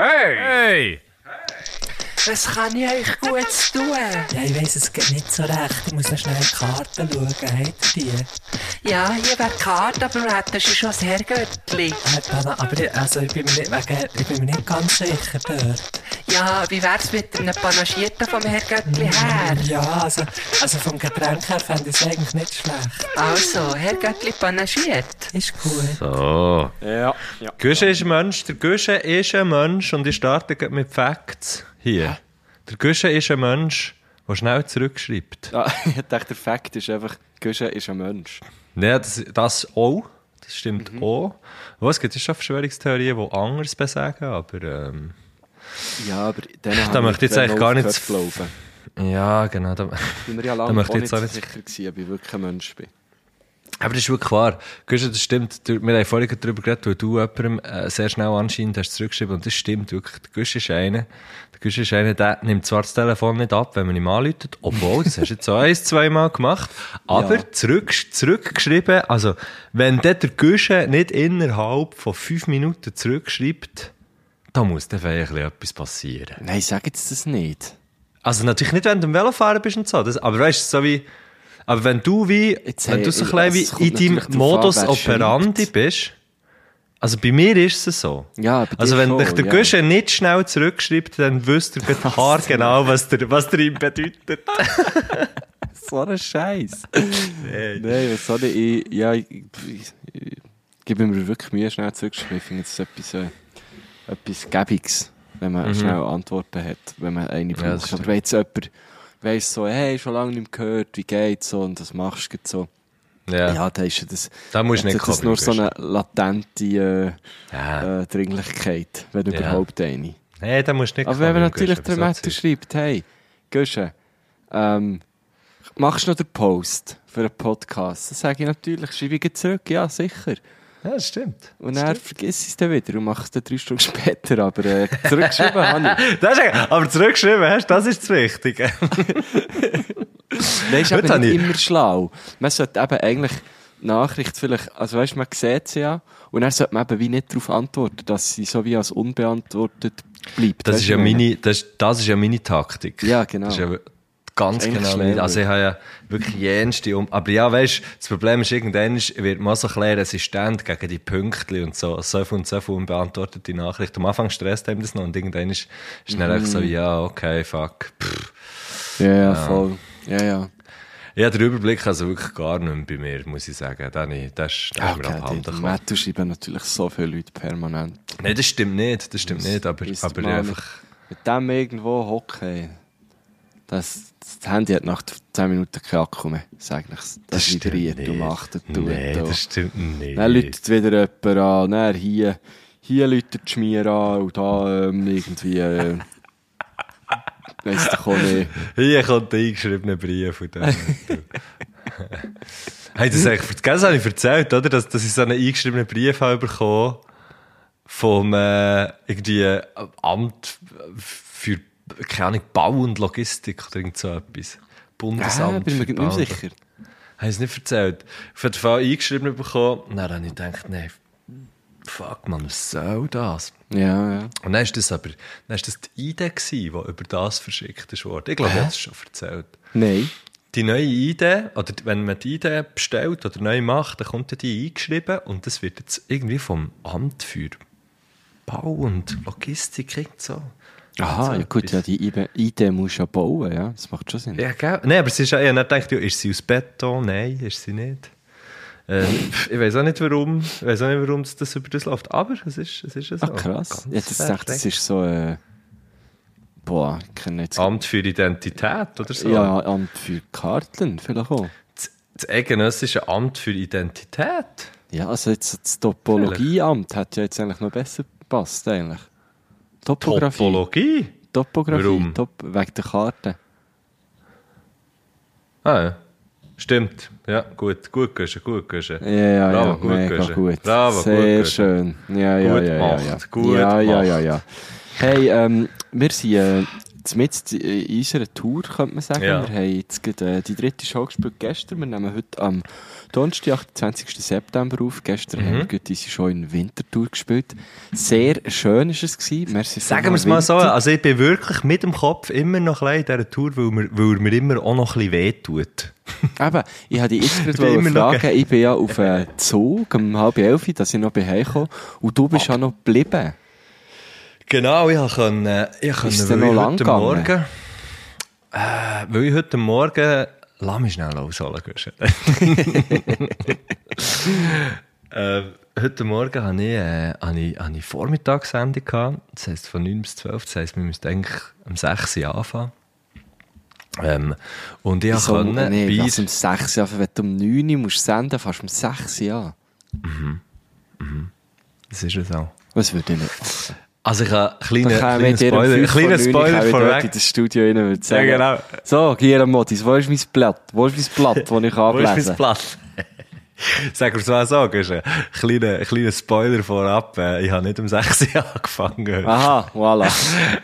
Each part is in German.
Hey! Hey! Was kann ich euch gut tun? Ja, ich weiss, es geht nicht so recht. Ich muss noch schnell in die Karten schauen. Habt ihr die? Ja, hier wäre die Karte, aber wir hätten schon das Herrgöttli. Äh, aber ich, also, ich, bin mir nicht, wegen, ich bin mir nicht ganz sicher dort. Ja, wie wär's mit einem Panagierten vom Herrgöttli her? Ja, also, also vom Getränk her fände ich es eigentlich nicht schlecht. Also, Herrgöttli panagiert. Ist cool. So. Ja. ja. Guschen ist ein Mensch, der Guschen ist ein Mensch und ich starte mit Facts hier. Der Guschen ist ein Mensch, der schnell zurückschreibt. Ah, ich dachte, der Fakt ist einfach, Guschen ist ein Mensch. Ja, das, das auch. Das stimmt auch. Was gibt es schon Verschwörungstheorien, die anders besagen, aber ähm, Ja, aber dann Da möchte ich jetzt eigentlich gar nicht aufgehört zu- zu glauben. ja, genau. Da, Ich bin mir ja Da lange möchte auch ich nicht jetzt auch nicht- sicher gewesen, ob ich wirklich ein Mensch bin. aber das ist wirklich wahr. Guschen, das stimmt. Wir haben vorhin darüber geredet, weil du jemandem äh, sehr schnell anscheinend hast zurückgeschrieben und das stimmt wirklich. Der Guschen ist einer, Guschen ist einer, der nimmt zwar das Telefon nicht ab, wenn man ihm anläutet, obwohl, das hast du jetzt so ein, zweimal gemacht, aber Ja. zurück, zurückgeschrieben, also, wenn der Guschen nicht innerhalb von fünf Minuten zurückschreibt, da muss dann vielleicht etwas passieren. Nein, sag jetzt das nicht. Also natürlich nicht, wenn du am Velofahren bist und so, das, aber weißt du, so wie, aber wenn du wie, Jetzt, wenn du so ein bisschen wie in deinem Modus operandi bist, also bei mir ist es so. Ja, Also wenn dich der ja. Guschen nicht schnell zurückschreibt, dann wüsst ihr gerade haargenau, was der, was der ihm bedeutet. So ein Scheiß. Nein, was soll ich? ja, ich, ich, ich gebe mir wirklich Mühe, schnell zurückzuschreiben. Ich finde, ist etwas, äh, etwas Gäbiges, wenn man schnell Antworten hat, wenn man eine Mhm. Ja, braucht. stimmt. Aber wenn jetzt jemand weiss so, hey, schon lange nicht mehr gehört, wie geht's so, und das machst du jetzt so. Ja, Ja, dann ist das, da musst dann nicht das nur so eine latente äh, Ja. äh, Dringlichkeit, wenn Ja. überhaupt eine. Nee, da musst nicht Aber wenn man natürlich der soll's schreibt, hey, Guschen, ähm, machst du noch den Post für einen Podcast? Dann sage ich natürlich, schreibe ich zurück, ja, sicher. Ja, das stimmt. Und dann vergiss ich es dann wieder und mach es dann drei Stunden später, aber äh, zurückgeschrieben habe ich. Das ist, aber zurückgeschrieben hast, das ist das Wichtige. Nein, ist Heute aber nicht ich- immer schlau. Man sollte eben eigentlich Nachricht vielleicht, also weißt du, man sieht sie ja und dann sollte man eben wie nicht darauf antworten, dass sie so wie als unbeantwortet bleibt. Das ist ja meine, das, das ist ja meine Taktik. Ja, genau. Das ist ja ganz Das genau meine. Also ich habe ja wirklich jenste um. Aber ja, weißt du, das Problem ist, irgendwann wird man so ein bisschen resistent gegen die Pünktchen und so. So viel und so viel unbeantwortete Nachrichten. Am Anfang stresst einem das noch und irgendwann ist, einfach Mhm. so, ja, okay, fuck. Ja, ja, voll. Ja, ja. Ja, der Überblick also wirklich gar nicht mehr bei mir, muss ich sagen. Da nicht, das ist Ja, okay, abhanden gekommen. Matthew schreiben natürlich so viele Leute permanent. Nein, das stimmt nicht, das stimmt nicht, aber, aber einfach... Mit dem irgendwo hocken. Das, das Handy hat nach 10 Minuten keinen Akku mehr. Sag ich Das, das und macht und tut. Nee, und- das stimmt nicht. Dann läutet wieder jemand an, dann hier, hier läutet die Schmier an und da ähm, irgendwie, äh, weiss doch auch nicht. Hier kommt der eingeschriebene Brief von dem. hey, das, eigentlich, das habe ich erzählt, oder? Dass, dass ich so einen eingeschriebenen Brief habe bekommen vom äh, irgendwie äh, Amt für keine Ahnung, Bau und Logistik oder irgend so etwas. Ah, Bundesamt bin mir nicht sicher. Habe ich es nicht erzählt. Auf jeden Fall eingeschrieben bekommen. Und dann habe ich gedacht, nein, fuck man, was soll das? Ja, ja. Und dann ist das aber, dann ist das die Idee gewesen, die über das verschickt worden. Ich glaube, ich habe es schon erzählt. Nein. Die neue Idee, oder wenn man die Idee bestellt oder neu macht, dann kommt ja die eingeschrieben und das wird jetzt irgendwie vom Amt für Bau und Logistik so. Aha, So ja gut, ja, die Idee musst du ja bauen, ja. Das macht schon Sinn. Ja, gell? Nein, aber es ist ja, ich habe nicht gedacht, ja, ist sie aus Beton? Nein, ist sie nicht. Äh, pff, ich weiß auch nicht, warum, ich weiß auch nicht, warum das, das über das läuft, aber es ist, es ist ja so. Ah, krass. Jetzt dachte ich, das ist so, äh, boah, ich kenne jetzt... Amt für Identität oder so. Ja, Amt für Karteln vielleicht auch. Das, das eidgenössische Amt für Identität. Ja, also jetzt das Topologieamt hat ja jetzt eigentlich noch besser gepasst, eigentlich. Topografie. Topologie. Topografie, Warum? Top, wegen der Karte. Ah, ja. Stimmt. Ja, gut. Gut Guschen, gut Guschen. Ja, ja, Bravo, ja, gut mega gut. Bravo, Sehr gut schön. Ja, ja, Gut ja, ja, gemacht, ja. gut ja, ja, ja, ja. Hey, ähm, wir sind äh, mit in unserer Tour, könnte man sagen. Ja. Wir haben jetzt gerade, äh, die dritte Show gespielt gestern. Wir nehmen heute am Donnerstag, 28. September auf. Gestern haben wir gerade unsere Show in Wintertour gespielt. Sehr schön war es. Gewesen. Merci Sagen wir es mal so, also ich bin wirklich mit dem Kopf immer noch ein in dieser Tour, weil mir, weil mir immer auch noch ein bisschen wehtut. Eben, ich dich jetzt gerade noch fragen, ich bin ja auf einen Zug um halb elf, dass ich noch bin heimgekommen und du bist ja noch geblieben. Genau, ich konnte, ich konnte, weil ich heute gegangen? Morgen, äh, weil ich heute Morgen, lass mich schnell ausholen, äh, heute Morgen hatte ich, äh, hatte ich, hatte ich Vormittagssendung gehabt. Das heisst von 9 bis 12. Das heisst, wir müssten eigentlich um 6 Uhr anfangen. Ähm, und ich So, konnte nee, bei was um 6 Uhr, wenn du um 9 Uhr musst senden, fast um 6 Uhr. Das ist es auch. Was würde ich nicht machen? Also ich habe Dann kleinen, Spoiler, 5 kleinen vor 9 Uhr, käme ich dort Spoiler in vorweg. das Studio rein würde sagen, Ja, genau. so, Guillermo Motis, wo ist mein Blatt? Wo ist mein Blatt, das ich Wo ist ablesen mein Platz? Sag mir mal so, du, ein kleiner, ein kleiner Spoiler vorab. äh, Ich habe nicht um 6 Uhr angefangen. Aha, voilà.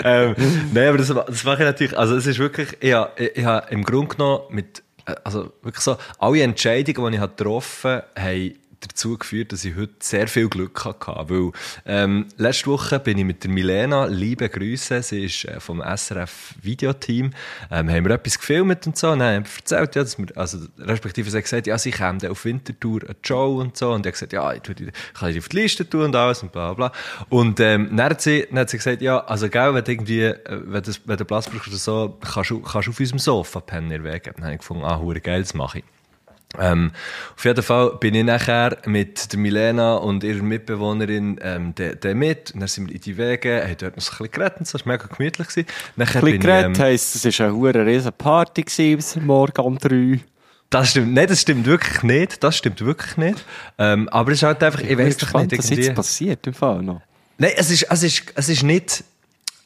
ähm, Nein, aber das, das mache ich natürlich, also es ist wirklich, ich habe, ich habe im Grunde genommen mit, äh, also wirklich so, alle Entscheidungen, die ich habe getroffen habe, dazu geführt, dass ich heute sehr viel Glück hatte. Weil, ähm, letzte Woche bin ich mit der Milena, liebe Grüße, sie ist äh, vom SRF Videoteam, ähm, haben wir etwas gefilmt und so, und dann haben wir erzählt, ja, dass wir, also, respektive sie hat gesagt, ja, sie kämen dann auf Wintertour eine Show und so, und ich habe gesagt, ja, ich, kann ich die auf die Liste tun und alles und bla, bla. Und, ähm, dann hat sie, dann hat sie gesagt, ja, also, gell, wenn du irgendwie, äh, wenn, das, wenn du Platz brauchst oder so, kannst du, kannst du auf unserem Sofa pennen in der Wege. Dann habe ich gefunden, ah, geil, das mache ich. Ähm, auf jeden Fall bin ich nachher mit der Milena und ihrer Mitbewohnerin ähm, der, der mit. Und dann sind wir in die Wege, haben dort noch so ein bisschen geredet und so, das war mega gemütlich. Gewesen. Nachher Ein bisschen ich, ähm, geredet heisst, es war eine hure riesen Party gewesen, bis morgen um 3 das stimmt, nein, das stimmt wirklich nicht, das stimmt wirklich nicht. Ähm, aber es ist halt einfach, ich, Ich weiß nicht, was jetzt passiert im Fall noch. Nein, es ist, es ist, es ist nicht,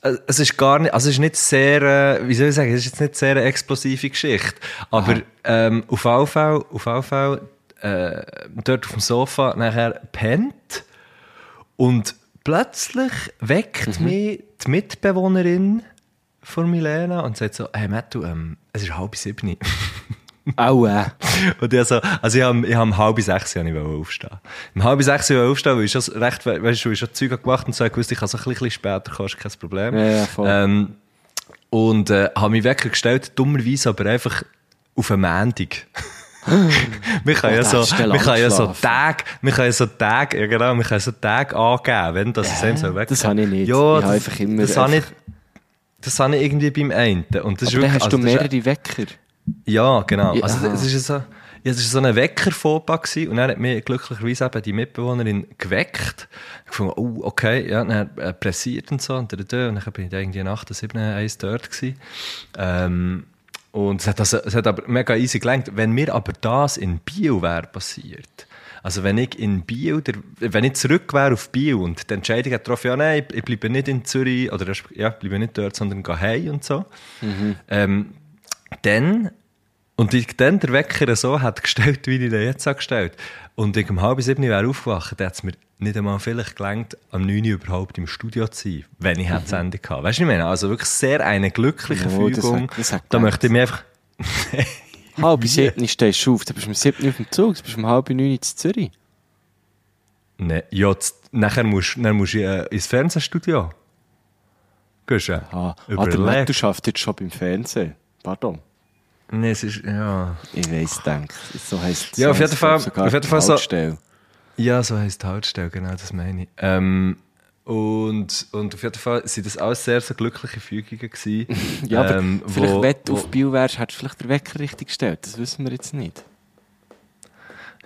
es ist gar nicht, also es ist nicht sehr, äh, wie soll ich sagen, es ist jetzt nicht sehr eine explosive Geschichte. Aber, ähm, auf Fall, auf Fall, äh, dort auf dem Sofa nachher pennt und plötzlich weckt mich die Mitbewohnerin von Milena und sagt so, hey Matt, du, ähm, es ist halb sieben. Aua. Und ich so, also ich habe, ich habe um halb sechs ich wollte aufstehen. Um halb sechs ich aufstehen, weil ich schon recht, weißt du, ich schon Zeug gemacht und so, ich wusste, ich kann so ein bisschen später kommen, ist kein Problem. Ja, ja, voll. Ähm, und, äh, habe mich Wecker gestellt, dummerweise aber einfach auf einen Montag. wir können ja Oh, so, hast du wir können ja so Tage, wir können ja so Tage, ja genau, wir können so Tage angeben, wenn das es einem so wecker. das habe ich nicht. Ja, Ich das, einfach immer das habe ich, einfach- das habe ich irgendwie beim einen. Und das ist Aber dann wirklich, hast du also ist- mehrere Wecker. Ja, genau. Ja, also, es ist so, ja, es ist so ein Weckerfauxpas gewesen und dann hat mich glücklicherweise eben die Mitbewohnerin geweckt. Ich gefunden, oh, okay, ja, dann äh, pressiert und so und, und dann bin ich da irgendwie nach der 7 1 dort gewesen. Ähm, und es hat, also, es hat aber mega easy gelenkt. Wenn mir aber das in Bio wäre passiert, also wenn ich in Bio, der, wenn ich zurück wäre auf Bio und die Entscheidung hat getroffen, ja nein, ich, ich bleibe nicht in Zürich, oder ja, ich bleibe nicht dort, sondern gehe heim und so, ähm, dann, und ich dann der Wecker so hat gestellt, wie ich den jetzt habe gestellt, und ich um halb sieben wäre aufgewacht, dann hat es mir nicht einmal vielleicht gelangt, am 9 Uhr überhaupt im Studio zu sein, wenn ich mhm. Sendung hatte. Weißt du, ich meine? Also wirklich sehr eine glückliche Oh, das Fügung. hat- das hat da möchte ich mich einfach... Halb sieben stehst du auf, dann bist du um sieben auf dem Zug, dann bist du um halb neun in Zürich. Nee, ja, nachher musst, dann musst du äh, ins Fernsehstudio. Gehst du? Ah, der Matt, du schaffst jetzt schon beim Fernsehen. Pardon. Nee, es ist, ja... Ich weiss, denk. So heisst Ja, auf so jeden Fall- auf jeden Fall so-. Ja, so die Haltestelle, genau, das meine ich. Ähm, und, und auf jeden Fall sind das alles sehr, sehr glückliche Fügungen gewesen. Ja, aber ähm, vielleicht, wo- wenn du auf Bio wärst, hättest du vielleicht den Wecker richtig gestellt. Das wissen wir jetzt nicht.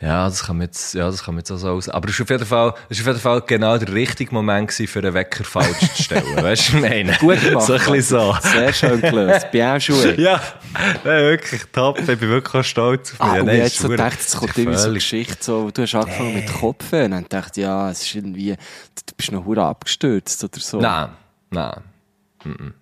Ja, das kann man jetzt, ja, das kann man jetzt auch so aus. Aber es war auf jeden Fall, es auf jeden Fall genau der richtige Moment gewesen, für einen Wecker falsch zu stellen. weißt du, meine? Gut gemacht. So ein bisschen so. Sehr schön gelöst. Bien joué. Ja, nein, wirklich top. Ich bin wirklich auch stolz auf mich. Ah, Ja, und nein, jetzt so gedacht, es kommt irgendwie so eine Geschichte, so, du hast angefangen mit Kopf und dann dachte ja, es ist irgendwie, du bist noch hure abgestürzt oder so. Nein, nein. Mhm.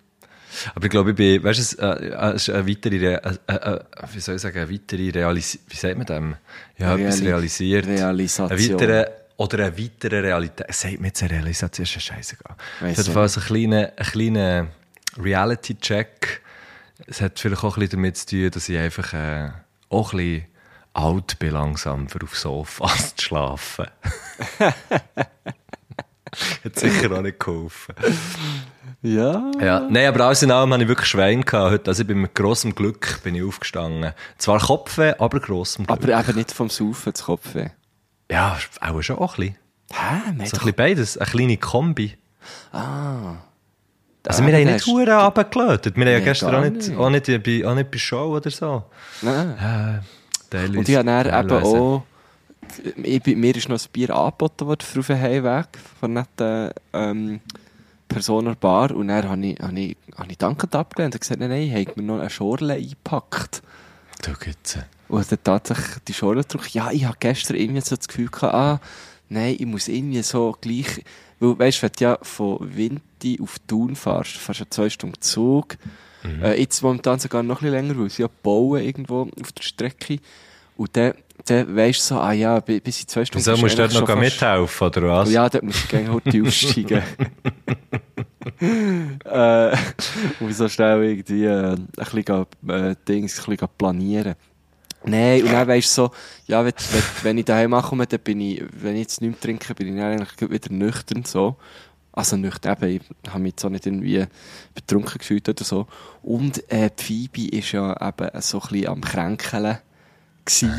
Aber ich glaube, ich bin, weißt du, es, äh, äh, ist eine weitere, Re- äh, wie soll ich sagen, eine weitere Realis wie sagt man dem? Ja, etwas Reali- realisiert. Realisation. Eine weitere, oder eine weitere Realität. Sagt mir jetzt eine Realisation, ist ja scheißegal. Auf jeden Fall so ein kleiner, ein kleiner, Reality-Check. Es hat vielleicht auch ein bisschen damit zu tun, dass ich einfach äh, auch ein bisschen alt bin langsam, für aufs Sofa zu schlafen. hat sicher auch nicht geholfen. Ja. Ja, nein, aber alles in allem hatte ich wirklich Schwein gehabt heute. Also ich bin mit grossem Glück bin ich aufgestanden. Zwar Kopfweh, aber grossem Glück. Aber eben nicht vom Saufen zu Kopf. ja, auch schon auch ein bisschen. Hä? So ein bisschen beides, eine kleine Kombi. Ah. Also wir haben nicht Huren runtergelötet. Wir haben ja gestern auch nicht, nicht. auch, nicht bei, auch nicht bei Show oder so. Nein. Äh, Und ich habe dann eben auch, ich, mir ist noch ein Bier angeboten worden auf den Heimweg von netten ähm, Personen Bar und dann habe ich, habe ich, habe ich dankend abgelehnt und gesagt, nein, nein, ich habe mir noch eine Schorle eingepackt. Du Gütze. Und dann tatsächlich die Schorle gedrückt. Ja, ich habe gestern irgendwie so das Gefühl gehabt, ah, nein, ich muss irgendwie so gleich, weil, weißt du, wenn du ja von Winti auf Thun fährst, fährst du zwei Stunden Zug, äh, jetzt momentan sogar noch ein bisschen länger, weil sie ja bauen irgendwo auf der Strecke. Und dann, dann weisst du so, ah ja, bi- bis in zwei Stunden. Wieso musst du dort noch fast- mithelfen, oder was? ja, dort muss ich gerne heute aufsteigen. äh, und so schnell irgendwie äh, ein bisschen, äh, Dings, ein bisschen planieren. Nein, und dann weisst du so, ja, wenn, wenn, wenn ich daheim ankomme, dann bin ich, wenn ich jetzt nichts trinke, bin ich dann eigentlich wieder nüchtern, so. Also nüchtern, eben, ich habe mich jetzt auch nicht irgendwie betrunken gefühlt oder so. Und äh, die Phoebe ist ja eben so ein bisschen am Kränkeln gewesen.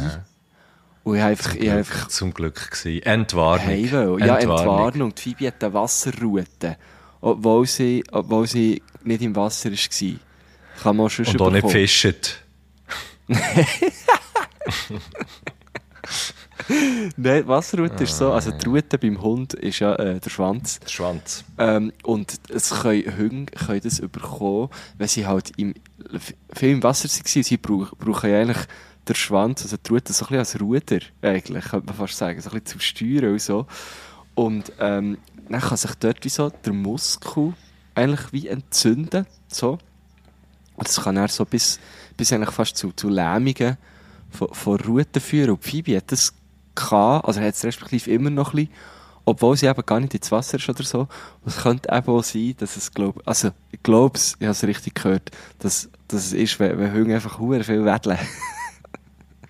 Und ich habe einfach, ich einfach Zum Glück gewesen. Entwarnung. Hey, will. Ja, Entwarnung. Die Phoebe hat eine Wasserroute. Obwohl sie, obwohl sie nicht im Wasser war. Kann man schon Und auch nicht fischt. Nein, die Wasserroute ist so, also die Route beim Hund ist ja äh, der Schwanz. Der Schwanz. Ähm, und es können Hunde können das überkommen, wenn sie halt im, viel im Wasser waren. Sie brauchen, brauchen ja eigentlich den Schwanz, also die Route so ein bisschen als Ruder, eigentlich, könnte man fast sagen, so ein bisschen zum Steuern und so. Und ähm, dann kann sich dort wie so der Muskel eigentlich wie entzünden, so. Und das kann dann so bis, bis eigentlich fast zu, zu Lähmungen von, von Routen führen. Und Phoebe hat das gehabt, also hat es respektive immer noch ein bisschen, obwohl sie eben gar nicht ins Wasser ist oder so. Und es könnte eben auch sein, dass es, glaub, also, ich glaube es, ich habe es richtig gehört, dass, dass es ist, wenn, wenn Hunde einfach hure viel wedeln.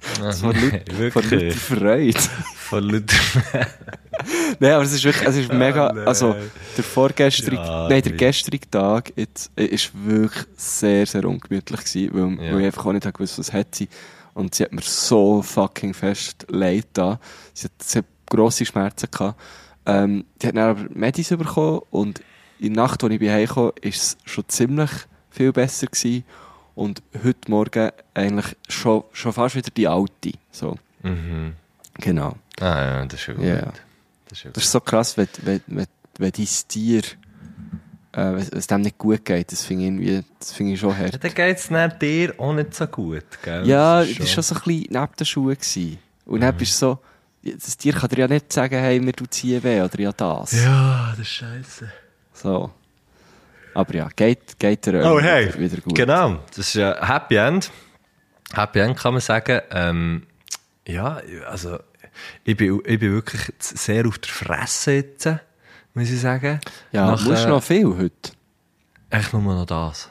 Von lauter von Wirklich. Freude. Von lauter... Nein, aber es ist wirklich, es ist mega, nein. also, der vorgestrige, Ja, nein, der gestrige Tag, jetzt, äh, ist wirklich sehr, sehr ungemütlich gewesen, weil, Ja. weil ich einfach auch nicht gewusst, was hat sie. Und sie hat mir so fucking fest leid da. Sie hat, sie hat grosse Schmerzen gehabt. Ähm, die hat dann aber Medis bekommen und in der Nacht, als ich bei Hause kam, ist es schon ziemlich viel besser gewesen. Und heute Morgen eigentlich schon, schon fast wieder die alte. So, mhm. genau. Ah ja, das ist ja gut. Ja. Das ist ja. Das ist so krass, wenn, wenn, wenn, wenn dein Tier, äh, wenn es dem nicht gut geht, das finde ich irgendwie, das finde ich schon Ja, hart. dann geht es dir auch nicht so gut, gell? Ja, Das war schon so ein bisschen neben den Schuhen. Gewesen. Und dann bist du so, das Tier kann dir ja nicht sagen, hey, mir tut hier weh oder ja das. Ja, das ist scheiße. So. Aber ja, geht, geht dir Oh, hey. wieder, wieder gut. Genau, das ist ein Happy End. Happy End kann man sagen. Ähm, ja, also ich bin, ich bin wirklich sehr auf der Fresse jetzt, muss ich sagen. Ja, Nach, musst äh, du noch viel heute? Echt nur noch das.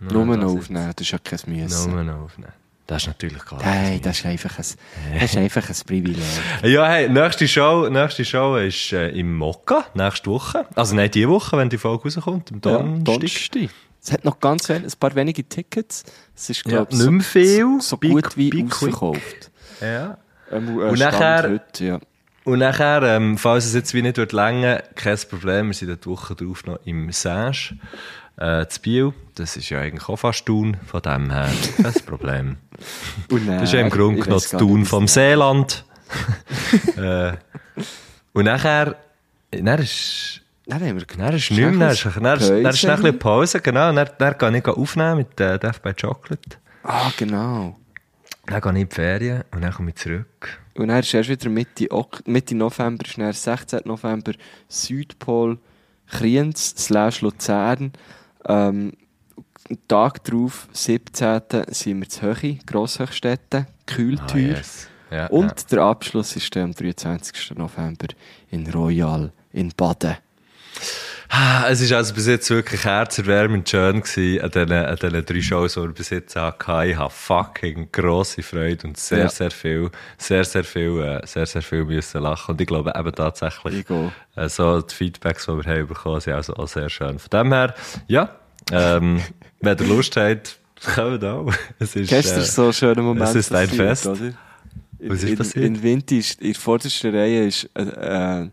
Nur noch das aufnehmen, das ist ja kein jetzt. Müssen. Nur noch aufnehmen. Das ist natürlich klar. Hey, das ist einfach ein, das ist einfach ein Privileg. Ja, hey, nächste Show, nächste Show ist äh, im Mokka, nächste Woche. Also nicht diese Woche, wenn die Folge rauskommt, am Donnerstag. Donnerstag. Es hat noch ganz ein paar wenige Tickets. Es ist, Ja, glaube nicht mehr viel. so, Big- gut wie big ausverkauft. Ja. Ähm, äh, Und nachher- Heute, ja. Und nachher, ähm, falls es jetzt wie nicht wird länger, kein Problem, wir sind die Woche drauf noch im Sage, äh, zu Biel. Das ist ja eigentlich auch fast Thun, von dem her kein Problem. Und, äh, Das ist ja im Grunde genommen das Thun vom Seeland. äh, und nachher, dann ist, Dann haben wir dann ist nichts mehr, dann ist, dann dann ein bisschen Pause, genau, dann, dann gehe ich aufnehmen mit äh, Death by Chocolate. Ah, genau. Dann gehe ich in die Ferien und dann komme ich zurück. Und dann ist erst wieder Mitte, Mitte November, ist dann 16. November Südpol, Kriens Luzern. Ähm, am Tag drauf, 17. sind wir zu Höchi, Grosshöchstädte, Kühltür. Ah, yes. ja, Und ja. der Abschluss ist am 23. November in Royal in Baden. Ah, Es ist also bis jetzt wirklich herzerwärmend schön gewesen an diesen, an diesen drei Shows, die wir bis jetzt hatten. Ich habe fucking grosse Freude und sehr, Ja. sehr viel, sehr, sehr viel, äh, sehr, sehr viel müssen lachen. Und ich glaube eben tatsächlich, äh, so die Feedbacks, die wir haben bekommen, sind also auch sehr schön. Von dem her, ja, ähm, wenn ihr Lust habt, kommt auch. Es ist, Gestern äh, so ein schöner Moment. es ist ein Fest. Oder? Was ist in, passiert? In Winter in der vordersten Reihe ist äh,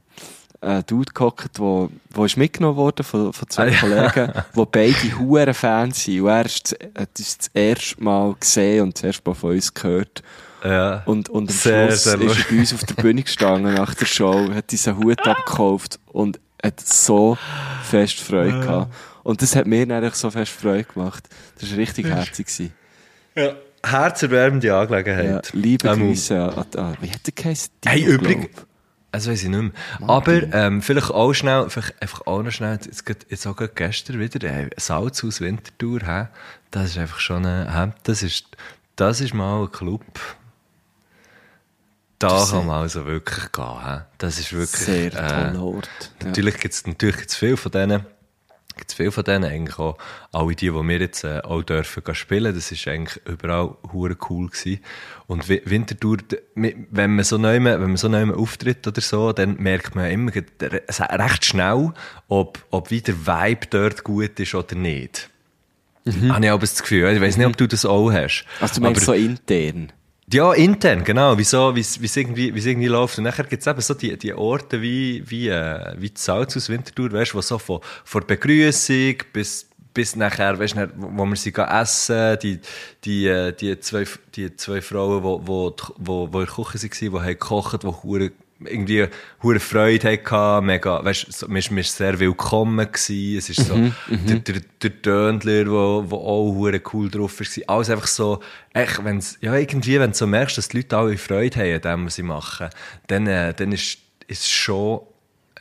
äh, Dude gehockt, wo, wo ist mitgenommen worden von, von zwei Ah, ja. Kollegen, wo beide hure Fans sind. Und er ist, hat uns das erste Mal gesehen und das erste Mal von uns gehört. ja. Und, und am Sehr, Schluss sehr ist er bei uns auf der Bühne gestanden nach der Show, hat diesen Hut abgekauft und hat so fest Freude gehabt. Und das hat mir eigentlich so fest Freude gemacht. Das war richtig herzig. gewesen. ja. Herzerwärmende Ja, Angelegenheit. liebe Ähm, Grüße an, an, wie hat der geheißen? Hey, übrigens. Das weiß ich nicht mehr. Aber ähm, vielleicht auch schnell, vielleicht einfach auch noch schnell, jetzt, jetzt auch gestern wieder, äh, Salz aus Winterthur, hä? das ist einfach schon ein, das ist, das ist mal ein Club, da Das kann man also wirklich gehen. Hä? Das ist wirklich, Sehr äh, toller Ort. Ja. Natürlich gibt es natürlich gibt's viel von denen. Gibt's viel von denen, eigentlich auch alle die, die wir jetzt äh, auch dürfen spielen. Das ist eigentlich überall hure cool gewesen. Und Wi- Winterthur, wenn man so neu, wenn man so neu auftritt oder so, dann merkt man immer recht schnell, ob, ob wie der Vibe dort gut ist oder nicht. Habe ich aber das Gefühl. Ich weiß nicht, ob du das auch hast. Also du meinst Aber- so intern? Ja, intern, genau. Wieso, wie es irgendwie, wie's irgendwie läuft. Und nachher gibt's eben so die, die Orte wie, wie, äh, wie die Salz aus Winterthur, weißt du, wo so von, von Begrüßung bis, bis nachher, weißt du, wo wir sie essen, die, die, äh, die zwei, die zwei Frauen, wo, wo, wo, wo in der Küche waren, die haben gekocht, die irgendwie hure Freude hatten, mega, weißt du, man ist- man ist sehr willkommen gewesen, es ist so, der, der, der Döndler, wo, wo auch hure cool drauf war, alles einfach so, echt, wenn's, ja, irgendwie, wenn du so merkst, dass die Leute alle Freude haben an dem, was sie machen, dann, äh, dann ist, ist es schon,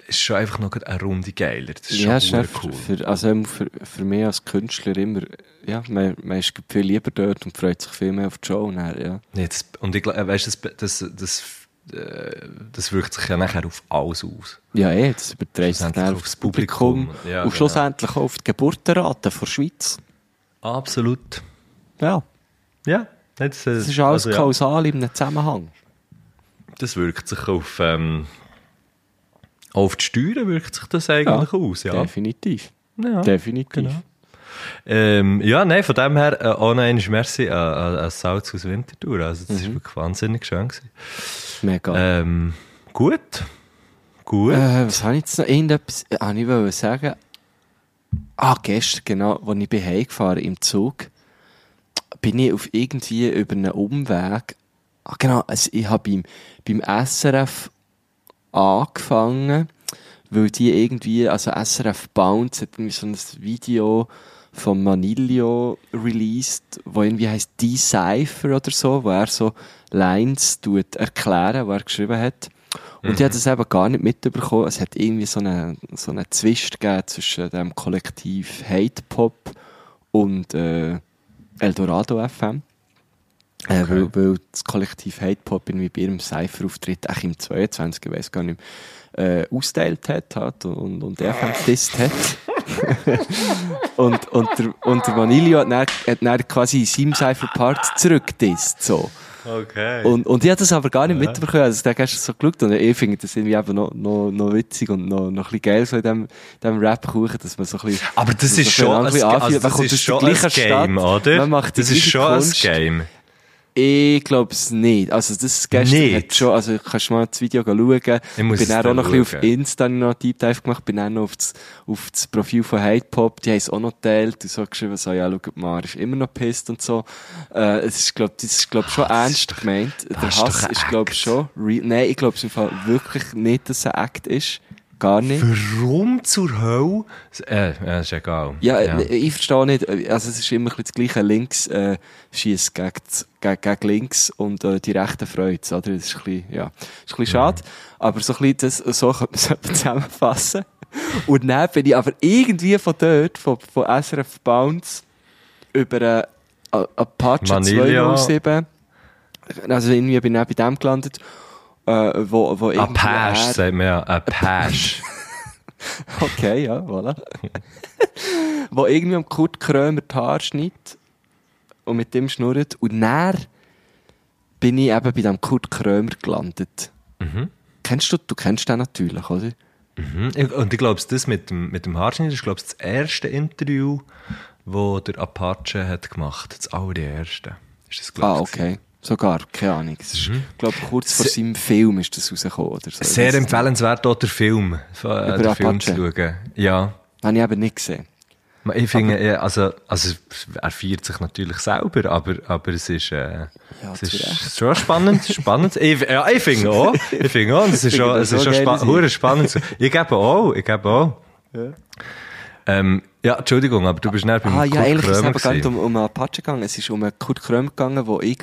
ist schon einfach noch eine Runde geiler. Das ist Ja, schon ist hure für, also für, für mich als Künstler immer, ja, man, man ist viel lieber dort und freut sich viel mehr auf die Show. Dann, ja. Das, und ich glaube, weißt, das, das, das, äh, das wirkt sich ja nachher auf alles aus. ja, eh, das überträgt sich aufs aufs Publikum Publikum. Ja, und genau. schlussendlich auch auf die Geburtenrate der Schweiz. Absolut. Ja, Ja. Das, äh, das ist alles also, ja, kausal in einem Zusammenhang. das wirkt sich auf, ähm, auf die Steuern wirkt sich das eigentlich aus, ja. Definitiv. ja. Definitiv. genau. Ähm, ja, nein, von dem her, äh, noch einmal merci an, an, an Salz aus Winterthur. Also, das ist wirklich wahnsinnig schön gewesen. Mega. Ähm, gut. Gut. Äh, was habe ich jetzt noch? Irgendetwas äh, habe ich wollte sagen. Ah, gestern, genau, als ich bin heimgefahren im Zug, bin ich auf irgendwie über einen Umweg. Ah, genau, also ich habe beim, beim SRF angefangen, weil die irgendwie, also SRF Bounce hat irgendwie so ein Video von Manilio released, wo irgendwie heisst Decipher oder so, wo er so Lines tut erklären, wo er geschrieben hat. Und ich habe das eben gar nicht mitbekommen. Es hat irgendwie so einen so eine Zwist gegeben zwischen dem Kollektiv Hate Pop und äh, Eldorado FM. Äh, weil, weil das Kollektiv Hate Pop irgendwie bei ihrem Cypher-Auftritt auch im 22, ich weiß gar nicht mehr, äh, austeilt hat, hat und, und FM gedisst hat. und, und, der, und der Vanillo hat dann, hat dann quasi in seinem Cypher-Part zurückgedisst, so. Okay. Und, und ich habe das aber gar nicht mitbekommen. Also, der gestern so geschaut und ich finde das irgendwie eben noch, noch, noch witzig und noch, noch ein bisschen geil so in dem, dem Rap-Kuchen, dass man so ein bisschen... Aber das ist so schon, ein ein, also Man das ist schon ein Game, Stadt, oder? Man macht das ist schon Kunst. ein Game. Ich glaube es nicht. Also das gestern Nicht? hat schon, also kannst du mal das Video schauen. Ich muss bin dann auch noch ein bisschen auf. Insta noch einen Deep Dive gemacht, bin dann noch auf das, auf das Profil von Hate Pop, die haben es auch noch geteilt und so geschrieben, so, ja, schaut mal, ist immer noch pisst und so. Äh, es ist, glaub, das ist, glaub, schon ist ernst doch- gemeint. Der Hass ist, glaub, Act. schon real. Nein, ich glaube es im Fall wirklich nicht, dass es ein Act ist. Gar nicht. Warum zur Hölle? Äh, ja, ist egal. Ja, äh, ich verstehe nicht. Also, es ist immer das gleiche. Links äh, schießt gegen, gegen, gegen links und äh, die rechte freut oder? Das ist ein bisschen, ja, ist ein bisschen schade. Aber so, ein bisschen das, so könnte man es zusammenfassen. Und dann bin ich aber irgendwie von dort, von, von SRF Bounce, über äh, Apache Manila. 207, also irgendwie bin ich bei dem gelandet, äh, wo, wo Apache, sagt man ja. Apache. Okay, ja, voilà. Wo irgendwie am Kurt Krömer die Haare schneidet und mit dem schnurrt. Und dann bin ich eben bei dem Kurt Krömer gelandet. Mhm. Kennst du, du kennst den natürlich, oder? Mhm. Und ich glaube, das mit dem, mit dem Haarschnitt ist, glaube ich, das erste Interview, das der Apache hat gemacht. Das allererste. Ist das, glaub Ah, okay. Sogar, keine Ahnung. Ist, ich glaube, kurz vor Se- seinem Film ist das rausgekommen, oder so. Sehr empfehlenswert, auch der Film, äh, den Film zu schauen. Ja. Habe ich eben nicht gesehen. Ich finde, also, also, er feiert sich natürlich selber, aber, aber es ist, äh, Ja, es ist schon spannend, spannend. Ich, ja, ich finde auch, ich finde auch, es ist schon, es ist schon spa spannend. Ich gebe auch, ich gebe auch. Ähm, ja, Entschuldigung, aber du bist nicht beim Ah, ja, Kurt eigentlich ist es Krömer gewesen. um, um einen Apache gegangen. Es ist um einen Kurt Krömer gegangen, wo ich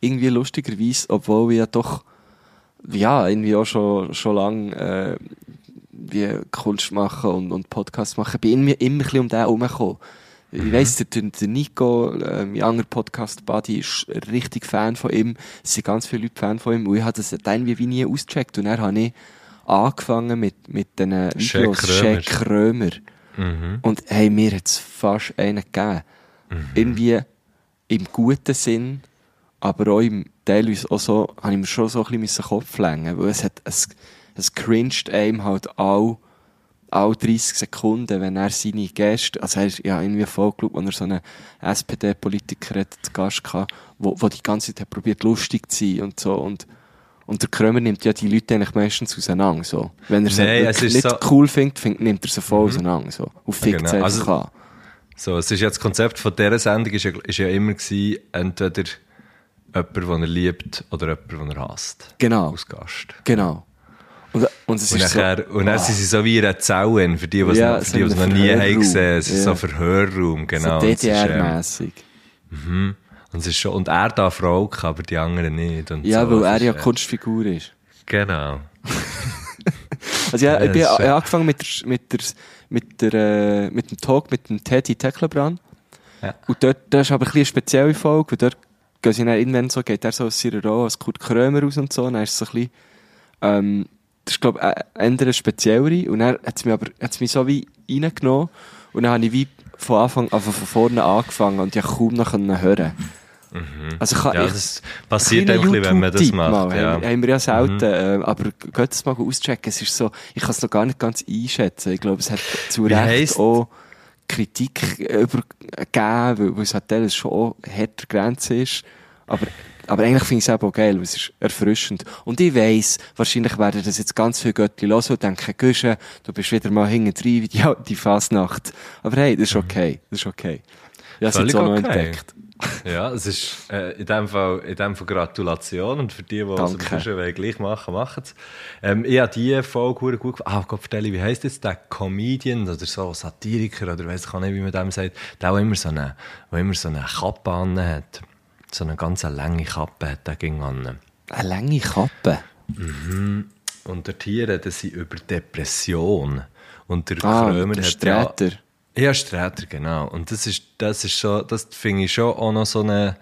irgendwie lustigerweise, obwohl wir ja doch, ja, irgendwie auch schon, schon lange, äh, wie Kunst machen und, und Podcast machen, bin ich immer bisschen um den herumgekommen. Mhm. Ich weiss, der, der Nico, äh, mein anderer Podcast-Buddy, ist richtig Fan von ihm. Es sind ganz viele Leute Fan von ihm. Und ich habe das dann irgendwie wie nie ausgecheckt. Und dann habe ich angefangen mit, mit Shaq Videos Krömer. Shaq Krömer. Mhm. Und hey, mir hat es fast einen gegeben. Irgendwie im guten Sinn, aber auch im teilweise auch so, habe ich mir schon so ein bisschen Kopf längen weil es hat, es, es cringed einem halt all, all 30 Sekunden, wenn er seine Gäste, also er ist ja irgendwie voll geglaubt, wo er so einen SPD-Politiker zu Gast wo, wo die ganze Zeit probiert lustig zu sein und so und und der Krömer nimmt ja die Leute eigentlich meistens auseinander, so. Wenn er sie es ist nicht so- cool findet, findet, nimmt er sie voll auseinander, so. Und fickt genau. sie Also- an. So, es ist ja das Konzept von dieser Sendung ist ja, ist ja immer gewesen, entweder jemand, den er liebt, oder jemand, den er hasst. Genau. Als Gast. Genau. Und, und es Und ist so, nachher, und dann sind sie so wie in einer Zelle, für die, die es Ja, noch, für so die, in noch nie haben gesehen. Es ist Ja. so ein Verhörraum, genau. so ist, ähm, DDR-mässig. und es ist schon, und er darf rauchen, aber die anderen nicht. Ja, so. weil er ja äh, Kunstfigur ist. Genau. Also ja, ich bin ich äh, hab angefangen mit, der, mit, der, mit, der, äh, mit dem Talk mit dem Teddy Tecklebrand. Ja. Und dort, das ist aber ein eine spezielle Folge, weil dort gehen sie dann irgendwann so, geht er so aus seiner Rolle als Kurt Krömer raus und so, und dann ist es so ein bisschen, ähm, das ist, glaube ich, äh, eher eine speziellere, und dann hat es mich aber, hat es mich so wie reingenommen, und dann habe ich wie von Anfang, also von vorne angefangen, und ich konnte kaum noch hören. Also ich Ja, ich, das passiert ein bisschen, wenn man das macht. Mal, ja. haben, haben wir ja selten, äh, aber geht das mal auschecken. Es ist so, ich kann es noch gar nicht ganz einschätzen. Ich glaube, es hat zu Wie Recht auch Kritik übergeben, weil, es halt teilweise schon auch härter Grenze ist. Aber, aber eigentlich finde ich es eben auch geil, weil es ist erfrischend. Und ich weiss, wahrscheinlich werden das jetzt ganz viele Göttli hören und denken, Güsche, du bist wieder mal hinten drin wie die, die Fasnacht. Aber hey, das ist okay. Das ist okay. Ja, Völlig jetzt auch noch okay. entdeckt. Ja, es ist äh, in, dem Fall, in dem Fall Gratulation und für die, die es Danke. wollen, gleich machen, machen es. Ähm, ich habe diese Folge gut gefallen. Ah, Gott, vertelle, wie heisst jetzt der Comedian oder so Satiriker oder weiss ich auch nicht, wie man dem sagt, der, der immer so eine, der immer so eine Kappe an hat. So eine ganz lange Kappe hat der ging an. Eine lange Kappe. Und dort hier reden sie über Depression. Und der Ah, Krömer der hat ja... Ja, Sträter, genau. Und das ist, das ist schon, das finde ich schon auch noch so eine,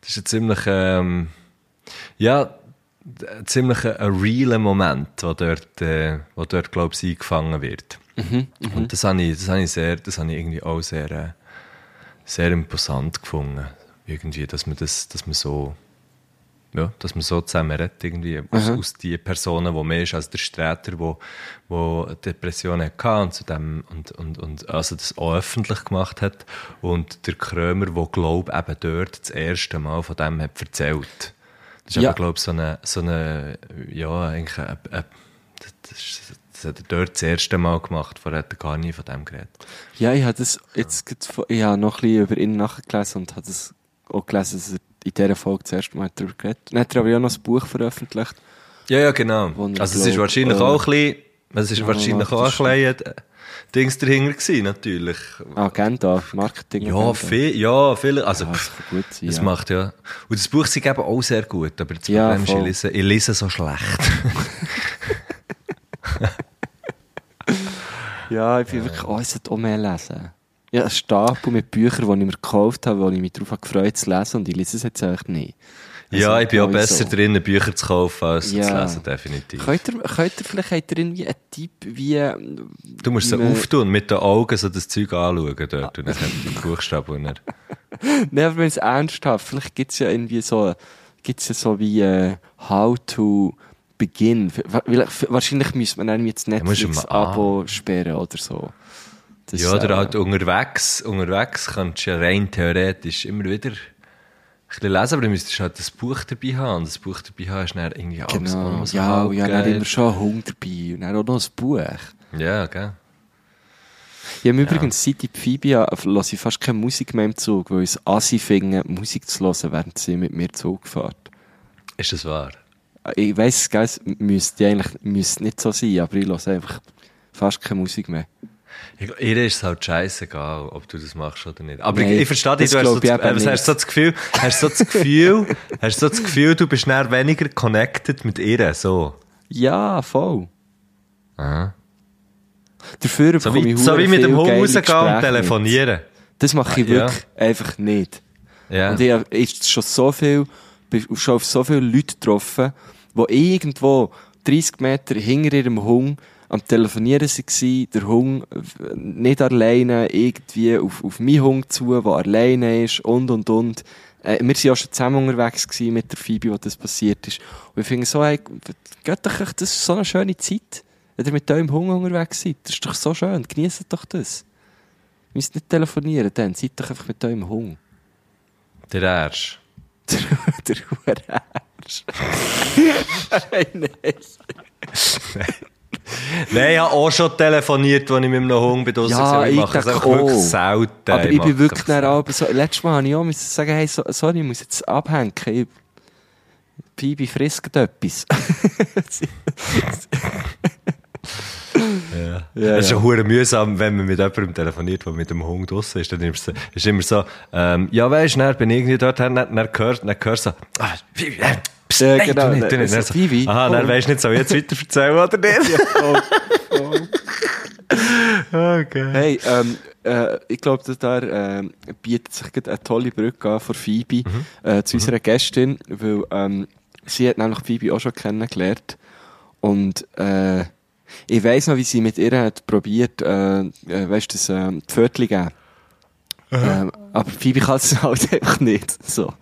das ist ein ziemlich, ähm, ja, ein ziemlich ein, realer Moment, wo dort, äh, wo dort, glaube ich, eingefangen wird. Und das habe ich, das habe ich sehr, das habe ich irgendwie auch sehr, äh, sehr imposant gefunden. Irgendwie, dass man das, dass man so, ja, dass man so zusammen redet, irgendwie, aus, aus die Personen, die mehr ist als der Sträter, wo, wo Depressionen hatte und, zu dem, und, und, und also das auch öffentlich gemacht hat und der Krömer, der glaube eben dort das erste Mal von dem hat erzählt. Das ist Ja. aber, glaube ich, so eine, so eine, ja, eigentlich, eine, eine, das, ist- das hat er dort das erste Mal gemacht, vorher hat er gar nie von dem geredet. Ja, ich habe das jetzt, ich habe noch ein bisschen über ihn nachgelesen und habe das auch gelesen, dass er in dieser Folge das erste Mal darüber geredet Dann hat er aber ja noch ein Buch veröffentlicht. Ja, ja, genau. Also es ist wahrscheinlich äh, auch ein bisschen, es ist ja, wahrscheinlich auch ein das bisschen äh, Dings dahinter gewesen, natürlich. Agenda, Marketing. Ja, viel, ja, viel, also Ja, das gut sein. es ja. macht ja. Und das Buch ist eben auch sehr gut, aber das Ja, Problem ist, ich voll. lese, ich lese so schlecht. Ja, ich bin wirklich, oh, ich sollte auch mehr lesen. Ja, ein Stapel mit Büchern, die ich mir gekauft habe, wo ich mich darauf habe gefreut zu lesen und ich lese es jetzt eigentlich nicht. Ja, ich bin auch Also, besser so. drin, Bücher zu kaufen, als Ja. zu lesen, definitiv. Könnt ihr, könnt ihr vielleicht habt ihr irgendwie einen Tipp, wie... Du musst Man- auftun, mit den Augen so das Zeug anschauen dort und dann die Buchstaben und dann... Nein, aber wenn es ernsthaft, vielleicht gibt es ja irgendwie so, gibt's ja so wie äh, How to Begin. Wahrscheinlich müsste man du mal Netflix-Abo sperren oder so. Das, Ja, oder äh, halt unterwegs, unterwegs kannst du ja rein theoretisch immer wieder ein bisschen lesen, aber du müsstest halt das Buch dabei haben. Und das Buch dabei haben ist dann irgendwie alles Genau, alles ja, und ja, dann immer schon Hund dabei und dann auch noch ein Buch. Ja, gell. Ich habe übrigens seit ich Phoebe habe, höre ich fast keine Musik mehr im Zug, weil ich es assi finde, Musik zu hören, während sie mit mir Zug fährt. Ist das wahr? Ich weiss, es müsste eigentlich müsste nicht so sein, aber ich höre einfach fast keine Musik mehr. Ihr ist es halt scheißegal, ob du das machst oder nicht. Aber Nein, ich, ich verstehe dich, du hast so, das, äh, hast so das Gefühl, hast so das Gefühl, hast so das Gefühl, du bist näher weniger connected mit ihr, so. Ja, voll. Aha. Dafür So wie, so wie mit dem Hund geile rausgehen und Gespräche mit. telefonieren. Das mache ich Ja. wirklich einfach nicht. Ja. Und ich habe schon so viel, schon auf so viele Leute getroffen, die irgendwo 30 Meter hinter ihrem Hund am Telefonieren waren, der Hund nicht alleine, irgendwie auf, auf meinen Hund zu, der alleine ist, und, und, und. Äh, wir waren auch schon zusammen unterwegs mit der Phoebe, wo das passiert ist. Und ich finde so, hey, geht doch, das ist so eine schöne Zeit. Wenn ihr mit eurem Hund unterwegs seid, das ist doch so schön, genießt doch das. Ihr müsst nicht telefonieren, dann seid doch einfach mit eurem Hund. Der Ersch. Der, der Hurenarsch. Nein. Nein, ich habe auch schon telefoniert, als ich mit einem Hund bin. Ja, ich ich mache es wirklich auch. selten. Aber ich mache bin wirklich dann aber so, letztes Mal habe ich auch müssen sagen, hey, so, sorry, ich muss jetzt abhängen. Ich, Phoebe frisst etwas. Ja. Ja, es ist ja. hure mühsam, wenn man mit jemandem telefoniert, der mit dem Hund draussen ist. Dann ist es ist immer so, ähm, ja, weisst du, dann bin ich irgendwie dort, dann, dann, dann hörst dann hörst du so, ah, Phoebe, äh, psst, Ja, nein, genau, du nicht, du nicht. Phoebe, Aha, dann weisst du nicht, soll ich jetzt weiter erzählen oder nicht? okay. hey, ähm, äh, ich glaube, da äh, bietet sich eine tolle Brücke an von Phoebe äh, zu unserer Gästin, weil ähm, sie hat nämlich Phoebe auch schon kennengelernt und äh, ich weiss noch, wie sie mit ihr hat probiert, äh, äh, weißt du, das äh, die Viertel geben. Ähm, aber Phoebe kann es halt einfach nicht. So.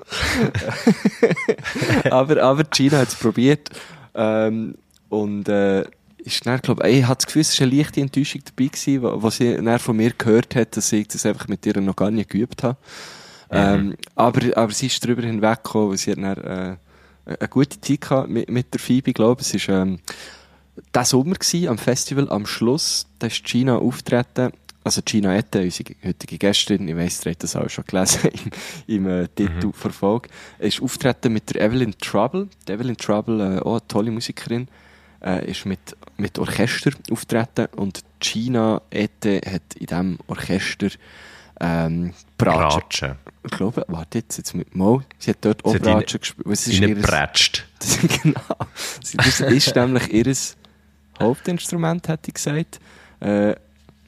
aber, aber Gina hat es probiert. Ähm, und äh, ist dann, glaub, ich hatte das Gefühl, es war eine leichte Enttäuschung dabei, gewesen, wo, wo sie dann von mir gehört hat, dass ich das einfach mit ihr noch gar nicht geübt habe. Ähm, aber, aber sie ist darüber hinweggekommen, weil sie hat dann, äh, eine gute Zeit gehabt mit, mit der Phoebe, glaube ich. Es war ähm, der Sommer gewesen, am Festival, am Schluss, da ist Gina auftreten, also Gina Ette, unsere heutige Gästin, ich weiss, ihr habt das auch schon gelesen im, im äh, Titel Verfolg, ist auftreten mit der Evelyn Trouble. Die Evelyn Trouble, äh, auch eine tolle Musikerin, äh, ist mit, mit Orchester auftreten und Gina Ette hat in diesem Orchester ähm, Bratsche. Ich glaube, warte jetzt, jetzt mit Mo, sie hat dort auch Sie Bratsche gespielt. Ist ihres- das, genau. Das ist nämlich ihr Hauptinstrument, hätte ich gesagt. Äh,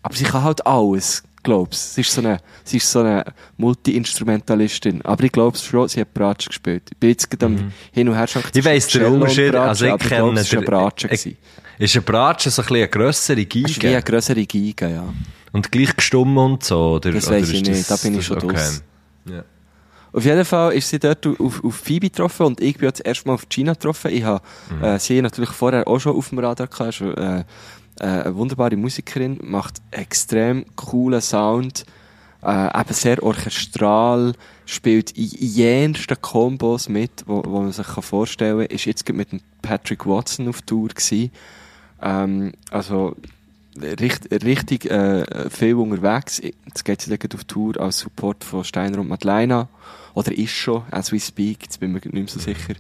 aber sie kann halt alles, glaubst Sie ist so eine, sie ist so eine Multi-Instrumentalistin. Aber ich glaube schon, sie hat Bratsche gespielt. Ich bin jetzt gerade am Hin und Her Mhm. Ich weiss den Unterschied, also ich kenne glaube, es war ich-. Ist ein Bratschen so ein bisschen eine grössere Es ist wie eine Geige? grössere Geige, ja. Und gleich gestummt und so? Oder, Das weiss ich ist nicht, da bin ich das- schon okay. draus. Ja. Auf jeden Fall ist sie dort auf, auf Phoebe getroffen und ich bin jetzt erstmal auf Gina getroffen. Ich habe Mhm. äh, sie natürlich vorher auch schon auf dem Radar gehabt. Ist, äh, äh, eine wunderbare Musikerin, macht extrem coolen Sound, äh, eben sehr orchestral, spielt in jensten Kombos mit, wo, wo man sich kann vorstellen kann. Ist jetzt mit dem Patrick Watson auf Tour gewesen. Ähm, also, richt, richtig äh, viel unterwegs. Jetzt geht sie auf Tour als Support von Steiner und Madeleine. Oder ist schon, as we speak, jetzt bin ich mir nicht mehr so sicher.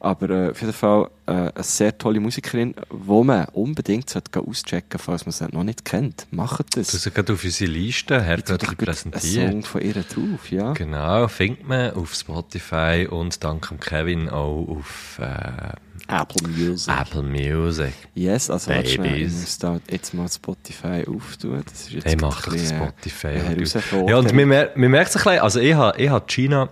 Aber äh, auf jeden Fall äh, eine sehr tolle Musikerin, die man unbedingt sollte auschecken falls man sie noch nicht kennt. Macht das. Du hast gerade auf unsere Liste herzlich doch einen präsentiert. Song von ihr drauf, ja. Genau, findet man auf Spotify und dank dem Kevin auch auf äh, Apple Music. Apple Music. Yes, also schnell, ich muss da jetzt mal Spotify auftun. Das ist jetzt Hey, mach bisschen, äh, Spotify. Herausforderung. Ja, und man, mer man merkt es ein bisschen, also ich habe ich ha Gina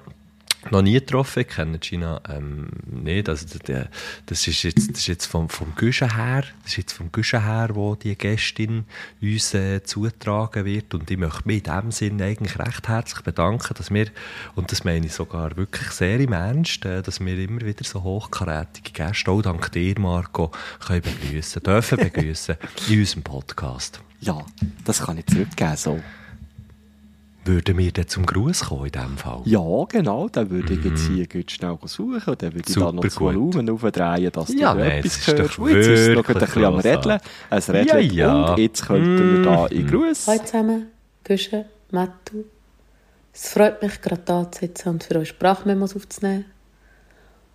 noch nie getroffen. Ich kenne Gina ähm, nicht. Also, der, das ist jetzt, das ist jetzt vom, vom Güschen her, das ist jetzt vom Güschen her, wo die Gästin uns äh, zutragen wird. Und ich möchte mich in dem Sinne eigentlich recht herzlich bedanken, dass wir, und das meine ich sogar wirklich sehr im Ernst, äh, dass wir immer wieder so hochkarätige Gäste, auch dank dir, Marco, können begrüßen, dürfen begrüßen in unserem Podcast. Ja, das kann ich zurückgeben, so. Würden wir dann zum Gruß kommen in diesem Fall? Ja, genau, dann würde ich jetzt hier gut schnell suchen und dann würde ich da noch das Mhm. Volumen aufdrehen, dass Ja, du nein, etwas hörst. doch Und jetzt ist es noch ein bisschen am grossartig. Rädeln, ein Rädeln Ja, ja. und jetzt könnten wir da in Gruß. Hallo zusammen, Güsche, Mattu. Es freut mich, gerade da zu sitzen und für euch Sprachmemos aufzunehmen.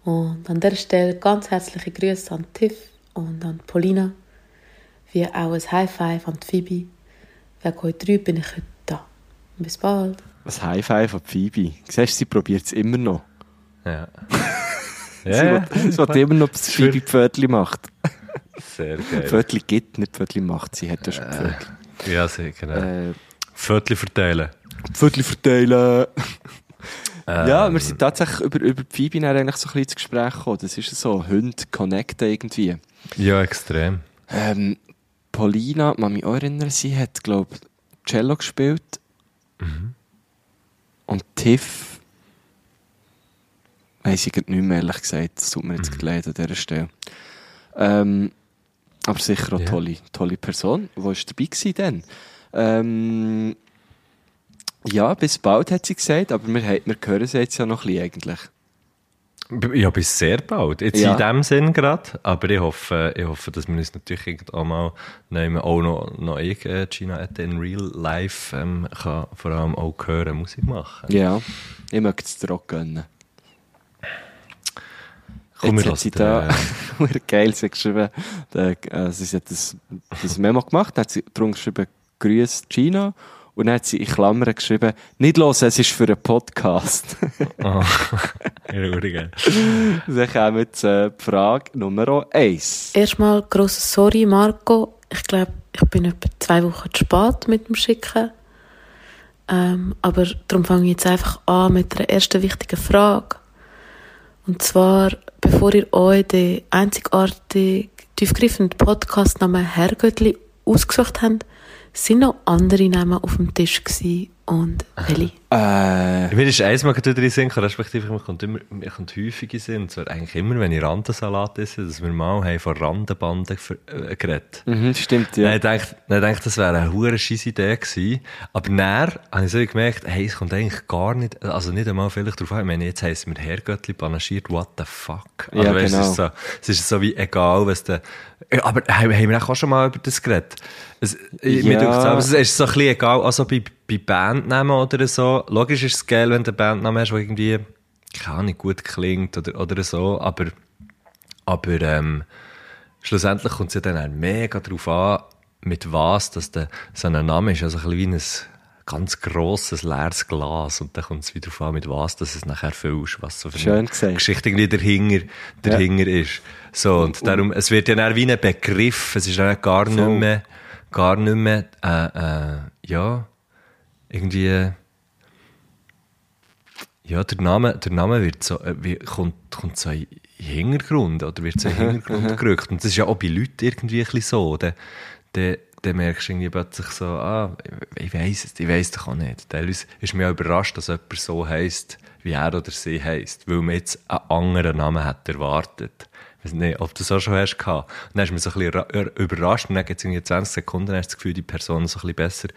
Und an dieser Stelle ganz herzliche Grüße an Tiff und an Paulina, wie auch ein High Five an die Phoebe. Wegen euch drei bin ich heute da. Bis bald. Ein High Five an Phoebe. Siehst du, sie probiert es immer noch. Ja. Sie will, sie will immer noch, dass Phoebe Pfötli macht. Sehr geil. Pfötli gibt, nicht Pfötli macht. Sie hat ja schon Pfötli. Ja, sehr genau. Äh, Viertel verteilen. Pfötli verteilen. Ähm, Ja, wir sind tatsächlich über, über die Phoebe eigentlich so ein bisschen ins Gespräch gekommen. Das ist so, Hunde connecten irgendwie. Ja, extrem. Ähm, Paulina, kann mich auch erinnern, sie hat, glaube ich, Cello gespielt. Und Tiff, weiss ich nicht mehr, ehrlich gesagt. Das tut mir jetzt mhm. leid an dieser Stelle. Ähm, aber sicher auch Ja. tolle, tolle Person. Wo war dabei gewesen denn? Ähm, ja, bis bald, hat sie gesagt, aber wir, wir hören sie jetzt ja noch ein bisschen eigentlich. Ja, bis sehr bald. Jetzt Ja. in dem Sinn gerade. Aber ich hoffe, ich hoffe, dass wir uns natürlich irgendwann mal nehmen, auch noch, noch ich, äh, Gina in real life, ähm, kann vor allem auch hören, Musik machen. Ja, ich möchte es dir auch gönnen. Komm, Jetzt hat sie da, äh, geil, sie geschrieben, der, äh, sie hat das, das Memo gemacht, hat sie darum geschrieben, Grüß Gina, und dann hat sie in Klammern geschrieben, nicht los, es ist für einen Podcast. Oh. Dann jetzt äh, die Frage Nummer eins. Erstmal grosses Sorry, Marco. Ich glaube, ich bin etwa zwei Wochen zu spät mit dem Schicken. Ähm, aber darum fange ich jetzt einfach an mit der ersten wichtigen Frage. Und zwar, bevor ihr euch den einzigartigen, tiefgreifenden Podcastnamen Herrgöttli ausgesucht habt, sind noch andere Namen auf dem Tisch gewesen. Und welche? Äh, Mir ist eins mal gerade wieder in den Sinn respektive mir kommt, immer, mir kommt häufig in Sinn, und zwar eigentlich immer, wenn ich Randensalat esse, dass wir mal haben von Randenbanden äh, geredet mhm, stimmt, Ja. ich dachte, nein, ich dachte, das wäre eine hure scheisse Idee gewesen. Aber dann habe ich so gemerkt, hey, es kommt eigentlich gar nicht, also nicht einmal vielleicht darauf an. Ich meine, jetzt heisst mir Herrgöttli panaschiert, what the fuck? Also, Ja, weißt, genau. es, ist so, es ist so wie egal, was der, aber haben haben wir auch schon mal über das geredet? Es, Mir Ja. denkt aber es ist so ein bisschen egal, also bei, bei Bandnamen oder so. Logisch ist es geil, wenn du einen Bandnamen hast, der irgendwie, keine Ahnung, gut klingt oder, oder so, aber, aber, ähm, schlussendlich kommt es ja dann auch mega darauf an, mit was dass der, so ein Name ist. Also ein bisschen wie ein ganz grosses, leeres Glas. Und dann kommt es wieder darauf an, mit was dass es nachher füllst, was so für Schön eine gesagt. Geschichte irgendwie dahinter, dahinter ist. So, und darum, es wird ja dann wie ein Begriff, es ist dann gar nicht Voll. mehr, gar nicht mehr, äh, äh, ja, irgendwie, ja, der Name, der Name wird so, äh, wie, kommt, kommt so in den Hintergrund, oder wird so in den Hintergrund gerückt. Und das ist ja auch bei Leuten irgendwie ein so. Dann, dann, dann merkst du irgendwie plötzlich so, ah, ich weiss es, ich weiss doch auch nicht. Teilweise ist mir auch überrascht, dass jemand so heisst, wie er oder sie heisst, weil man jetzt einen anderen Namen hat erwartet. Weiß nicht, ob du das auch schon hast gehabt. Und dann ist man so ein bisschen ra- überrascht und dann geht es irgendwie 20 Sekunden, dann hast du das Gefühl, die Person so ein bisschen besser,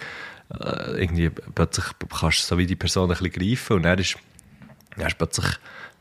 äh, irgendwie plötzlich kannst du so wie die Person ein bisschen greifen und dann ist, dann ist plötzlich,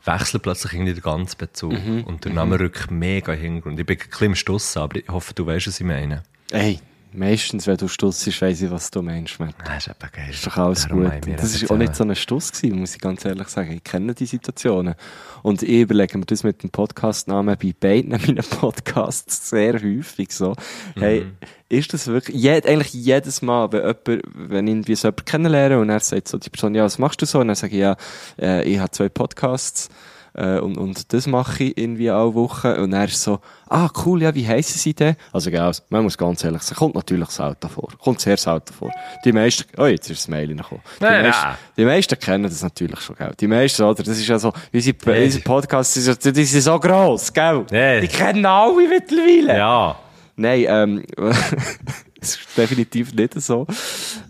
wechselt plötzlich irgendwie der ganze Bezug und der Name rückt mega in den Hintergrund. Ich bin ein bisschen im Stuss, aber ich hoffe, du weißt, was ich meine. Ey, meistens, wenn du stutzst, weiss ich, was du meinst, man. Das ist eben geil. ist doch alles Darum gut. das ist auch nicht so ein Stuss gewesen, muss ich ganz ehrlich sagen. Ich kenne die Situationen. Und ich überlege mir das mit dem Podcastnamen bei beiden meinen Podcasts sehr häufig so. Hey, ist das wirklich, jed, eigentlich jedes Mal, wenn jemand, wenn ich irgendwie so jemanden kennenlerne und er sagt so, die Person, ja, was machst du so? Und dann sage ich, ja, äh, ich habe zwei Podcasts. Äh, und, und das mache ich irgendwie alle Wochen. Und er ist so, ah, cool, ja, wie heissen sie denn? Also, also, man muss ganz ehrlich sagen, kommt natürlich selten vor. Kommt sehr selten vor. Die meisten, oh, jetzt ist das Mail reingekommen. Die, Nein, meisten, die meisten kennen das natürlich schon, gell. Die meisten, oder? Das ist ja so, unsere, Hey. unsere Podcasts, die sind, die sind so gross, gell. Hey. Die kennen alle mittlerweile. Ja. Nein, ähm, es ist definitiv nicht so.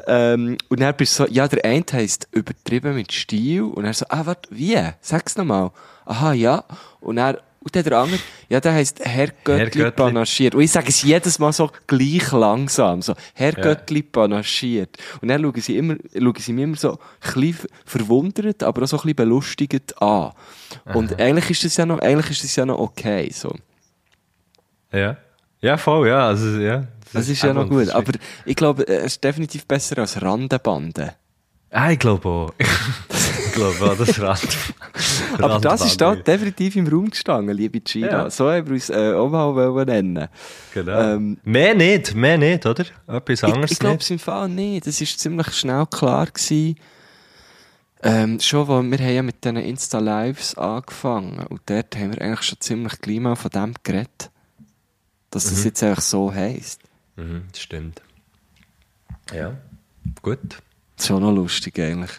Ähm, und dann bist du so, ja, der eine heisst übertrieben mit Stil. Und er so, ah, warte, wie? Sag's nochmal. Aha, ja. Und er, und dann der andere, ja, der heisst Herr Göttli Göttli. panaschiert. Und ich sage es jedes Mal so gleich langsam, so, Herr Göttli panaschiert. Und dann schauen sie immer, schauen sie mich immer so ein verwundert, aber auch so ein bisschen belustigend an. Und eigentlich ist das ja noch, eigentlich ist das ja noch okay, so. Ja. Ja, voll, ja. Also, ja. Das ist ja noch gut. Aber Aber ich glaube, es ist definitiv besser als Randenbande. Ah, ich glaube auch. ich glaube auch, das Rand. Aber das ist da definitiv im Raum gestanden, liebe Gina. Ja. So haben wir uns äh, auch mal nennen. Genau. Ähm, mehr nicht, mehr nicht, oder? Etwas Ich, anderes ich glaube es im Fall nicht. Das ist ziemlich schnell klar gewesen. Ähm, schon, weil wir haben ja mit diesen Insta-Lives angefangen. Und dort haben wir eigentlich schon ziemlich gleich mal von dem geredet. Dass das jetzt einfach so heisst. Mhm, das stimmt. Ja. Gut. Das ist schon noch lustig eigentlich.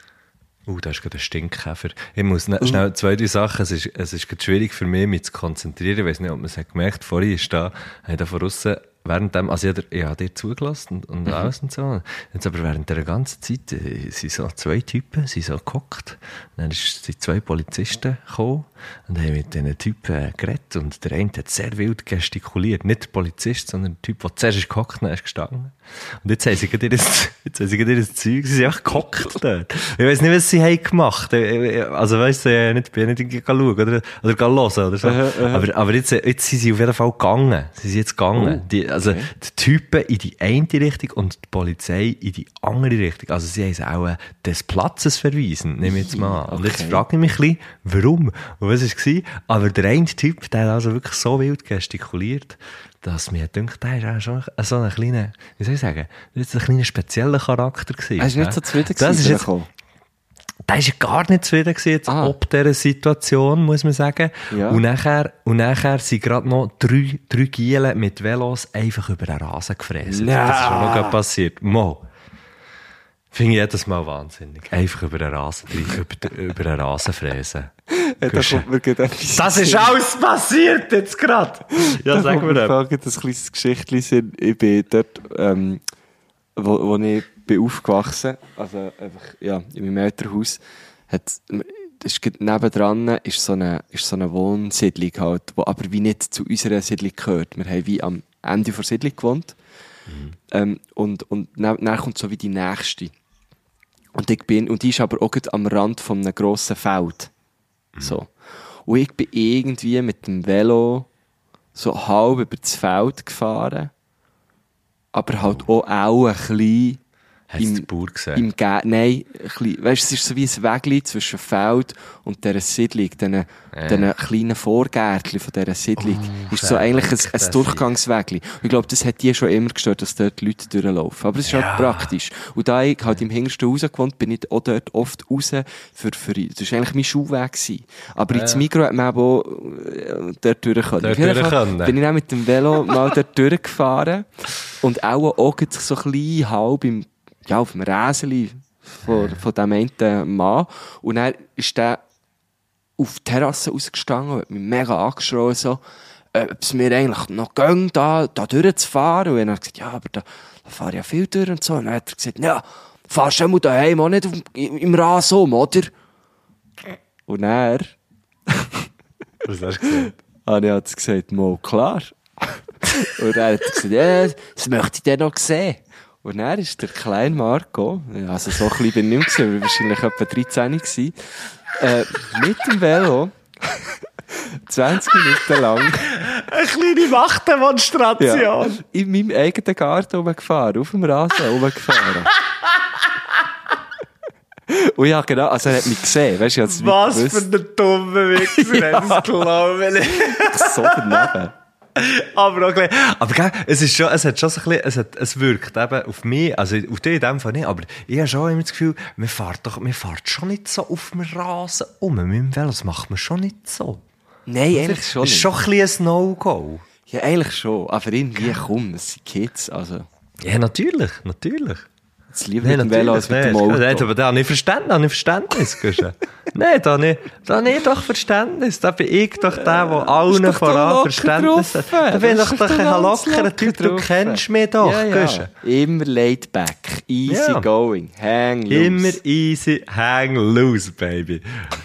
Uh, da ist gerade ein Stinkkäfer. Ich muss ne, schnell zwei, drei Sachen. Es ist, es ist schwierig für mich, mich zu konzentrieren. Ich weiß nicht, ob man es hat gemerkt. Vorhin ist da, ich da von aussen, während dem, also ich habe dir, zugelassen und, und alles und so. Jetzt aber während der ganzen Zeit äh, sind so zwei Typen, sind so gehockt. Dann sind zwei Polizisten gekommen und haben mit diesen Typen geredet. Und der eine hat sehr wild gestikuliert. Nicht der Polizist, sondern der Typ, der zuerst ist gehockt dann ist gestanden. Und jetzt haben sie gerade ihr, jetzt haben sie gerade ihr Zeug, sie sind einfach gehockt dort. Ich weiss nicht, was sie haben gemacht. Also weißt du, ich nicht, bin nicht irgendwie schauen oder, oder hören oder so. Aber, aber jetzt, jetzt sind sie auf jeden Fall gegangen. Sie sind jetzt gegangen. Oh, die, also, die Typen in die eine Richtung und die Polizei in die andere Richtung. Also, sie haben sie auch äh, des Platzes verwiesen, nehme ich jetzt mal an. Und jetzt frage ich mich ein bisschen, warum? Und was war? Aber der eine Typ, der hat also wirklich so wild gestikuliert, dass mir denkt, der ist auch schon so ein kleiner, wie soll ich sagen, das ist ein kleiner spezieller Charakter gewesen. Er ist nicht so zufrieden Das ist jetzt, er der ist ja gar nicht zufrieden gewesen, jetzt Ah. ob dieser Situation, muss man sagen. Ja. Und nachher, und nachher sind gerade noch drei, drei Gielen mit Velos einfach über den Rasen gefräst. Das ist schon noch passiert. Mo. Finde ich jedes Mal wahnsinnig. Einfach über den Rasen, über, den- über den Rasen fräsen. Ja, da kommt mir gerade etwas Das ist alles passiert jetzt gerade. Ja, Da sag mir das. gerade ein kleines Geschichtchen Sinn. Ich bin dort, ähm, wo, wo ich bin aufgewachsen, also einfach, ja, in meinem Elternhaus, hat, ist nebendran ist so eine, ist so eine Wohnsiedlung halt, wo aber wie nicht zu unserer Siedlung gehört. Wir haben wie am Ende der Siedlung gewohnt. Ähm, und, und dann, dann kommt so wie die nächste. Und ich bin, und die ist aber auch am Rand von einem grossen Feld. So. Und ich bin irgendwie mit dem Velo so halb über das Feld gefahren. Aber halt auch, auch ein bisschen Hast du den Bauer gesehen? im Ge Nein, ein bisschen, weißt, es ist so wie ein Wägli zwischen Feld und dieser Siedlung, diesen, diesen kleinen Vorgärtchen von dieser Siedlung. ist so eigentlich ein, ein. Und ich glaube, das hat die schon immer gestört, dass dort Leute durchlaufen. Aber es ist Ja. halt praktisch. Und da ich halt im hintersten Haus gewohnt bin ich auch dort oft raus für, für, das war eigentlich mein Schulweg gewesen. Aber ins Mikro hat man eben auch äh, dort durch können. Dort durch können. bin ich dann mit dem Velo mal dort durchgefahren und auch, auch so ein bisschen halb im, ja, auf dem Räseli von, von dem einen Mann. Und dann ist der auf die Terrasse rausgestanden und hat mich mega angeschrien, so, äh, ob es mir eigentlich noch ging, da, da durchzufahren. Und dann hat er gesagt, ja, aber da, da fahre ich ja viel durch und so. Und dann hat er gesagt, ja, fahrst du mal daheim auch nicht auf, im, im Rasen um, oder? Und er Was hast du gesagt? habe ich halt gesagt, mal klar. und er hat gesagt, ja, das möchte ich dann noch sehen. Und dann ist der kleine Marco, also so klein bin ich nicht mehr, wahrscheinlich etwa 13 gewesen, äh, mit dem Velo 20 Minuten lang Eine kleine Machtdemonstration. ja, in meinem eigenen Garten rumgefahren, auf dem Rasen rumgefahren. Und ja, genau, also er hat mich gesehen, weißt du, ich Was für ein dummer Wichser, Ja. das glaube ich. so daneben. aber auch gleich, aber gell, es ist schon, es hat schon so ein bisschen, es, hat, es wirkt eben auf mich, also auf dich in dem Fall nicht, aber ich habe schon immer das Gefühl, man fährt doch, man fährt schon nicht so auf dem Rasen um, mit dem Velo, das macht man schon nicht so. Nein, eigentlich schon Das ist nicht. schon ein bisschen ein No-Go. Ja, eigentlich schon. Aber irgendwie, komm, es sind Kids. Also, Ja, natürlich, natürlich. Lieber mit dem Velo als mit dem Auto. Nein, aber da habe ich Verständnis, habe ich Verständnis. Nein, da habe ich, da habe ich doch Verständnis. Da bin ich doch der, der allen doch voran Verständnis hat. Da bin Das ich doch ein lockerer locker Typ, du kennst mich doch, ja, ja. Immer laid back, easy Ja. going, hang loose. Immer easy, hang loose, baby.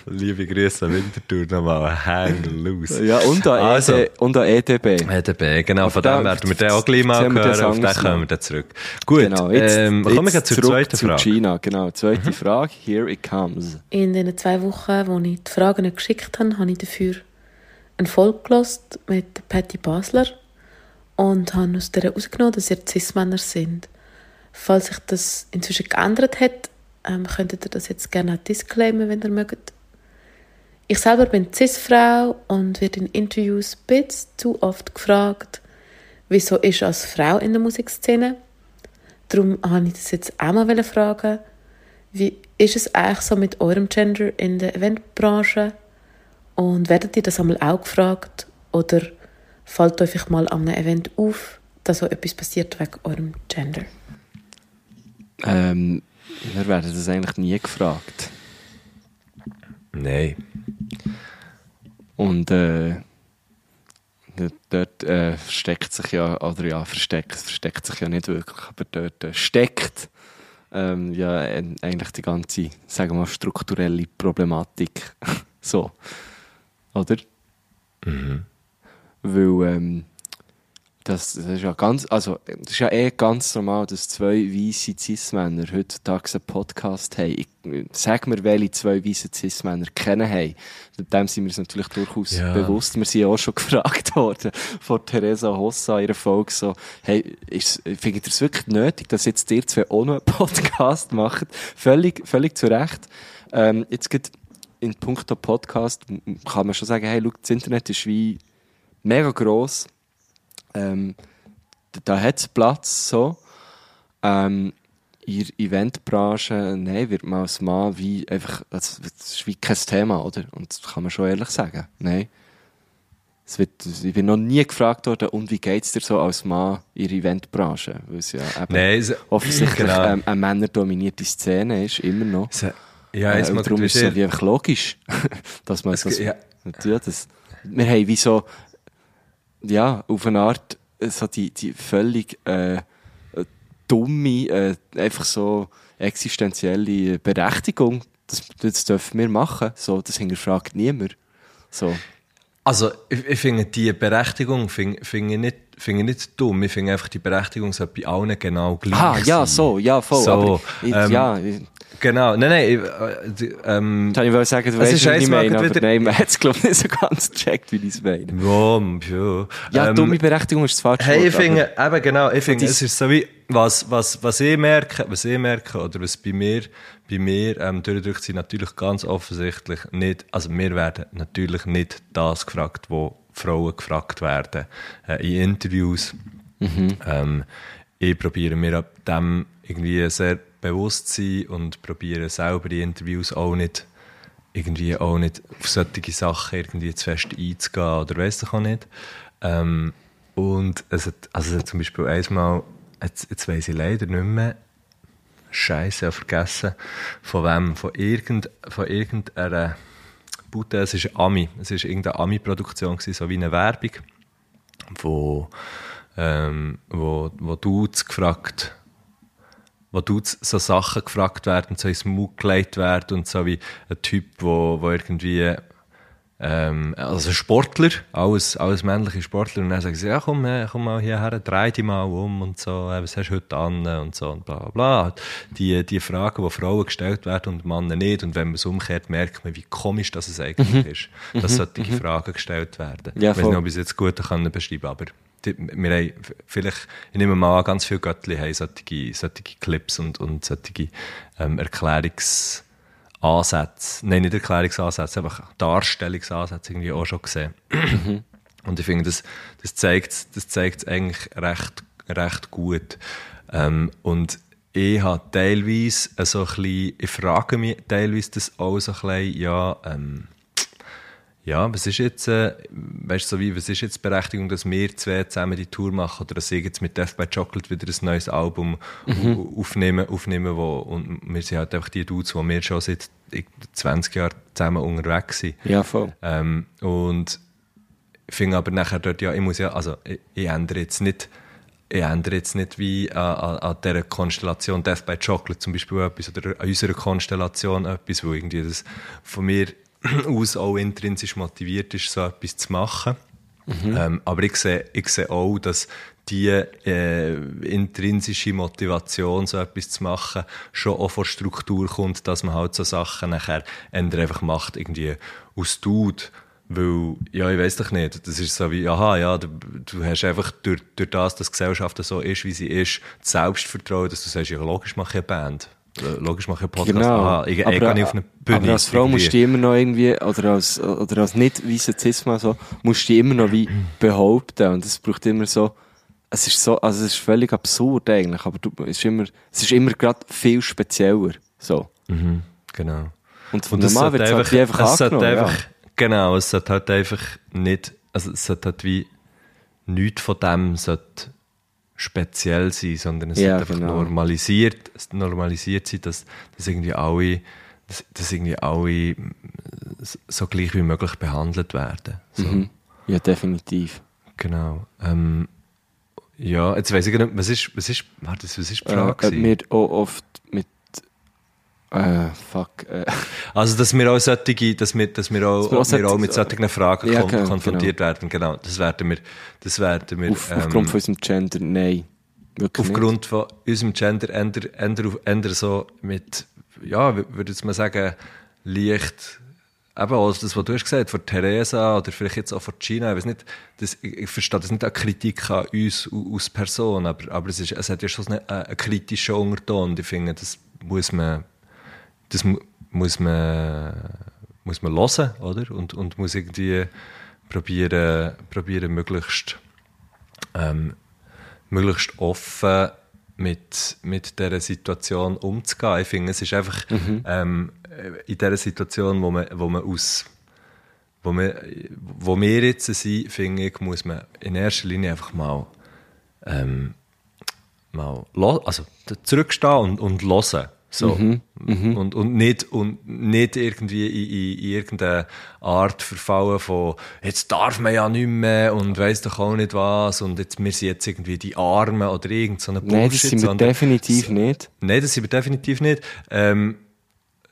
Liebe Grüße an Winterthur nochmal, hang loose. Ja, und an, Also. ED, und an EDB. EDB, genau, von dem werden wir dann auch gleich mal das hören, auf den kommen wir dann zurück. Gut, Genau, jetzt, ähm, jetzt wir zur zurück zweiten zu Frage. Mhm. China, genau. Zweite Frage, here it comes. In den zwei Wochen, wo ich die Fragen nicht geschickt habe, habe ich dafür eine Folge gehört mit Patty Basler und habe aus der herausgenommen, dass ihr Cis-Männer sind. Falls sich das inzwischen geändert hat, ähm, könntet ihr das jetzt gerne auch disclaimen, wenn ihr mögt. Ich selber bin Cis-Frau und werde in Interviews ein bisschen zu oft gefragt, wieso ist als Frau in der Musikszene. Darum habe ich das jetzt auch mal fragen. Wie ist es eigentlich so mit eurem Gender in der Eventbranche? Und werdet ihr das einmal auch gefragt? Oder fällt euch mal an einem Event auf, dass so etwas passiert wegen eurem Gender? Ähm, wir werden das eigentlich nie gefragt. Nein. Und äh, dort- äh, versteckt sich ja, oder ja, versteckt, versteckt sich ja nicht wirklich, aber dort äh, steckt ähm, ja äh, eigentlich die ganze, sagen wir mal, strukturelle Problematik. so. Oder? Weil ähm, das, das ist ja ganz, also das ist ja eh ganz normal, dass zwei weiße Cis-Männer heutzutage einen Podcast haben. Ich, sag mir, welche zwei weiße Cis-Männer kennen haben. Dem sind wir uns natürlich durchaus Ja. bewusst. Wir sind ja auch schon gefragt worden von Theresa Hossa ihrer Folge so, hey, ist, findet ihr es wirklich nötig, dass jetzt ihr zwei auch noch einen Podcast macht? Völlig, völlig zu Recht. Ähm, jetzt geht in puncto Podcast kann man schon sagen, hey, schau, das Internet ist wie mega gross. Ähm, da- hat es Platz, so. Ähm, in der Eventbranche, nein, wird man als Mann wie einfach, das, das ist wie kein Thema, oder? Und das kann man schon ehrlich sagen. Nein. Es wird, ich bin noch nie gefragt worden, und wie geht es dir so als Mann in der Eventbranche? Weil es ja eben Nein, es- offensichtlich genau. ähm, eine männerdominierte Szene ist, immer noch. Se- Ja, äh, und darum ist es so wie einfach logisch, dass man Es das, ja. ja, das, wir haben wie so, ja, auf eine Art, so die, die völlig, äh, äh, dumme, äh, einfach so existenzielle Berechtigung, das, das dürfen wir machen, so, das hinterfragt niemand, so. Also, ich, ich finde die Berechtigung finde finde ich nicht, finde ich nicht dumm. Ich finde einfach, die Berechtigung sollte bei allen genau gleich Ah, sein. ja, so, ja, voll, So, ich, ähm, ja, Genau, nein, nein, ich, äh, die, ähm, ich wollte sagen, du weißt, ist was ich meine, aber wieder- nein, man hat es, glaube ich, nicht so ganz gecheckt, wie ich es meine. ja, ja. Ja, ähm, dumme Berechtigung ist das falsche Hey, ich finde, eben genau, ich finde, es ist so wie, was, was, was ich merke, was ich merke, oder was bei mir, bei mir, ähm, durchdrückt sie natürlich ganz offensichtlich nicht, also wir werden natürlich nicht das gefragt, wo Frauen gefragt werden, äh, in Interviews. Ähm, ich probiere mir ab dem irgendwie sehr bewusst zu sein und probiere selber in Interviews auch nicht irgendwie auch nicht auf solche Sachen irgendwie zu fest einzugehen oder weiss ich auch nicht. Ähm, und es hat, also es hat zum Beispiel einmal, jetzt, jetzt weiss ich leider nicht mehr, Scheiße, vergessen, von wem, von, irgend, von irgendeiner Bude, es ist Ami, es ist irgendeine Ami-Produktion so wie eine Werbung, wo, ähm, wo, wo Dudes gefragt wo Dudes so Sachen gefragt werden, so ins Mund gelegt werden und so wie ein Typ, wo, wo irgendwie ähm, also Sportler, alles, alles männliche Sportler, und dann sagen sie, ja komm, äh, komm mal hierher, dreh dich mal um und so, äh, was hast du heute an und so und bla bla bla. Die, die Fragen, die Frauen gestellt werden und Männer nicht. Und wenn man es umkehrt, merkt man, wie komisch das es eigentlich ist, dass solche Fragen gestellt werden. Ja, ich weiß nicht, ob ich es jetzt gut kann beschreiben aber die, wir haben vielleicht, ich nehme mal an, ganz viele Göttli haben solche, solche Clips und, und solche ähm, Erklärungsansätze, nein, nicht Erklärungsansätze, einfach Darstellungsansätze irgendwie auch schon gesehen. Und ich finde, das, das zeigt das zeigt eigentlich recht, recht gut. Ähm, und ich habe teilweise so ein bisschen, ich frage mich teilweise das auch so ein bisschen, ja, ähm, ja, was ist jetzt, äh, weißt so wie, was ist jetzt die Berechtigung, dass wir zwei zusammen die Tour machen oder dass ich jetzt mit Death by Chocolate wieder ein neues Album Mhm. aufnehmen, aufnehmen wo, und wir sind halt einfach die Dudes, die wir schon seit ich- 20 Jahren zusammen unterwegs sind. Ja, voll. Ähm, und ich finde aber nachher dort, ja, ich muss ja, also ich, ich ändere jetzt nicht, ich ändere jetzt nicht wie an, an, an dieser Konstellation Death by Chocolate zum Beispiel etwas oder an unserer Konstellation etwas, wo irgendwie das von mir aus auch intrinsisch motiviert ist, so etwas zu machen. Ähm, aber ich sehe, ich sehe auch, dass die äh, intrinsische Motivation, so etwas zu machen, schon auch von Struktur kommt, dass man halt so Sachen nachher einfach macht, irgendwie aus Dude. Weil, ja, ich weiß doch nicht, das ist so wie, aha, ja, du, du hast einfach durch, durch das, dass die Gesellschaft so ist, wie sie ist, das Selbstvertrauen, dass du sagst, ja, logisch mache ich eine Band. Logisch mache ich Podcast. Genau. Aha, ich, ich gehe nicht auf eine Bühne. aber als Frau irgendwie. musst du immer noch irgendwie, oder als, oder als nicht weißer Cis-Mann so, musst du immer noch wie behaupten. Und es braucht immer so, es ist so, also es ist völlig absurd eigentlich, aber du, es ist immer, es ist immer gerade viel spezieller. So. Mhm, genau. Und, Und normal wird es halt wie einfach es angenommen. einfach, genau, es sollte halt einfach nicht, also es sollte halt wie nichts von dem sollte speziell sein, sondern es Ja, sollte einfach genau. normalisiert, normalisiert sein, dass, dass irgendwie alle, dass, dass irgendwie alle so gleich wie möglich behandelt werden. So. ja. Mhm. ja, definitiv. Genau. Ähm, ja, jetzt weiß ich gar nicht, was ist, was ist, warte, was ist die Äh, Frage? ob gewesen? wir auch oft mit, äh, fuck, äh, Also, dass wir auch solche, dass wir, dass wir auch, Dass wir auch wir mit solchen Fragen Ja, kon genau, konfrontiert werden, genau. Das werden wir, das werden wir, auf, ähm, aufgrund von unserem Gender, nein. Wirklich nicht. aufgrund von unserem Gender, änder, änder, auf- änder so mit, ja, würde ich mal sagen, leicht, eben auch das, was du hast gesagt, von Theresa oder vielleicht jetzt auch von Gina, ich weiß nicht, das, ich, verstehe das nicht als Kritik an uns als Person, aber, aber es, ist, es hat ja schon einen, einen kritischen Unterton und ich finde, das muss man, das mu muss man, muss man hören, oder? Und, und muss irgendwie probieren, probieren möglichst, ähm, möglichst offen mit, mit dieser Situation umzugehen. Ich finde, es ist einfach ähm, in dieser Situation, wo man, wo man aus wo wir, wo wir jetzt sind, finde ich, muss man in erster Linie einfach mal, ähm, mal also, zurückstehen und, und hören. So. Und, und, nicht, und nicht irgendwie in, in, in irgendeine Art verfallen von, jetzt darf man ja nicht mehr und weiss doch auch nicht was und jetzt, wir sind jetzt irgendwie die Armen oder irgend so eine Nein, das sind wir sondern- definitiv nicht. Nein, das sind wir definitiv nicht. Ähm,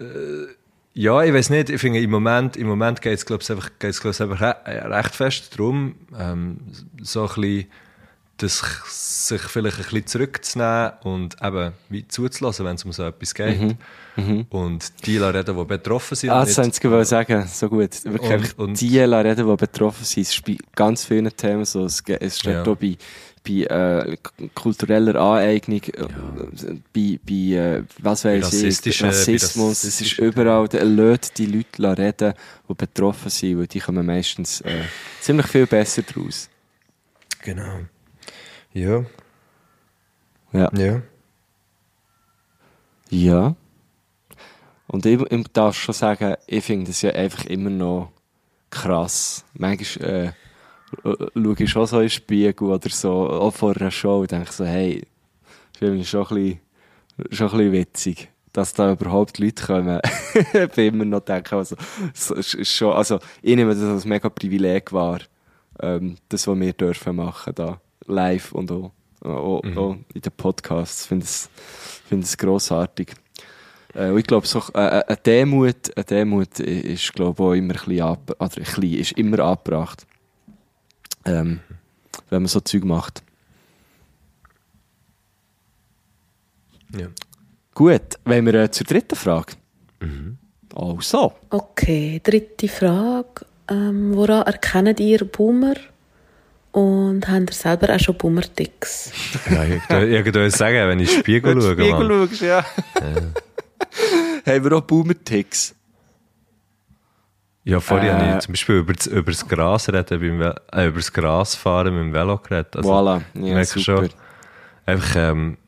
äh, ja, ich weiß nicht. Ich finde, im Moment, im Moment geht es, glaube ich, einfach, geht's, glaub's, einfach re recht fest darum, ähm, so ein bisschen, das, sich vielleicht ein bisschen zurückzunehmen und eben wie zuzulassen, wenn es um so etwas geht. Und die reden, die betroffen sind. Ah, das ich gerade sagen. So gut. Wirklich Und- und- die reden, die betroffen sind. Es ist bei ganz vielen Themen so. Es, steht Ja. auch bei, bei äh, kultureller Aneignung, äh, bei, bei äh, was weiß ich, Rassismus. Es ist überall, lässt die Leute reden, die betroffen sind, weil die kommen meistens äh, ziemlich viel besser draus. Genau. Ja, Ja. ja. Ja. Und ich, ich darf schon sagen, ich finde das ja einfach immer noch krass. Manchmal äh, schaue ich schon so in den Spiegel oder so, auch vor einer Show, und denke so, hey, das finde ich schon ein bisschen, schon ein bisschen witzig, dass da überhaupt Leute kommen. ich bin immer noch denke, also, schon, also, ich nehme das als mega Privileg wahr, ähm, das, was wir dürfen machen, da, live und auch, auch, auch in den Podcasts. Ich finde es, finde es grossartig. Äh, und ich glaube, so, äh, äh, eine Demut, eine Demut ist, glaube ich, auch immer ein bisschen, ab, oder ein bisschen, ist immer angebracht. Ähm, wenn man so Zeug macht. ja. Gut, wenn wir äh, zur dritten Frage. Also. Okay, dritte Frage. Ähm, woran erkennt ihr Boomer? Und habt ihr selber auch schon Boomer-Ticks? ja ich würde sagen, wenn ich in Spiegel schaue, Mann. schaust, ja. Haben wir auch Boomer-Ticks? Ja, vorhin Äh, habe ich zum Beispiel über das, über das Gras reden, beim äh, über das Gras fahren mit dem Velo geredet. Also, voilà, ich ja, merke super. schon, einfach, ähm,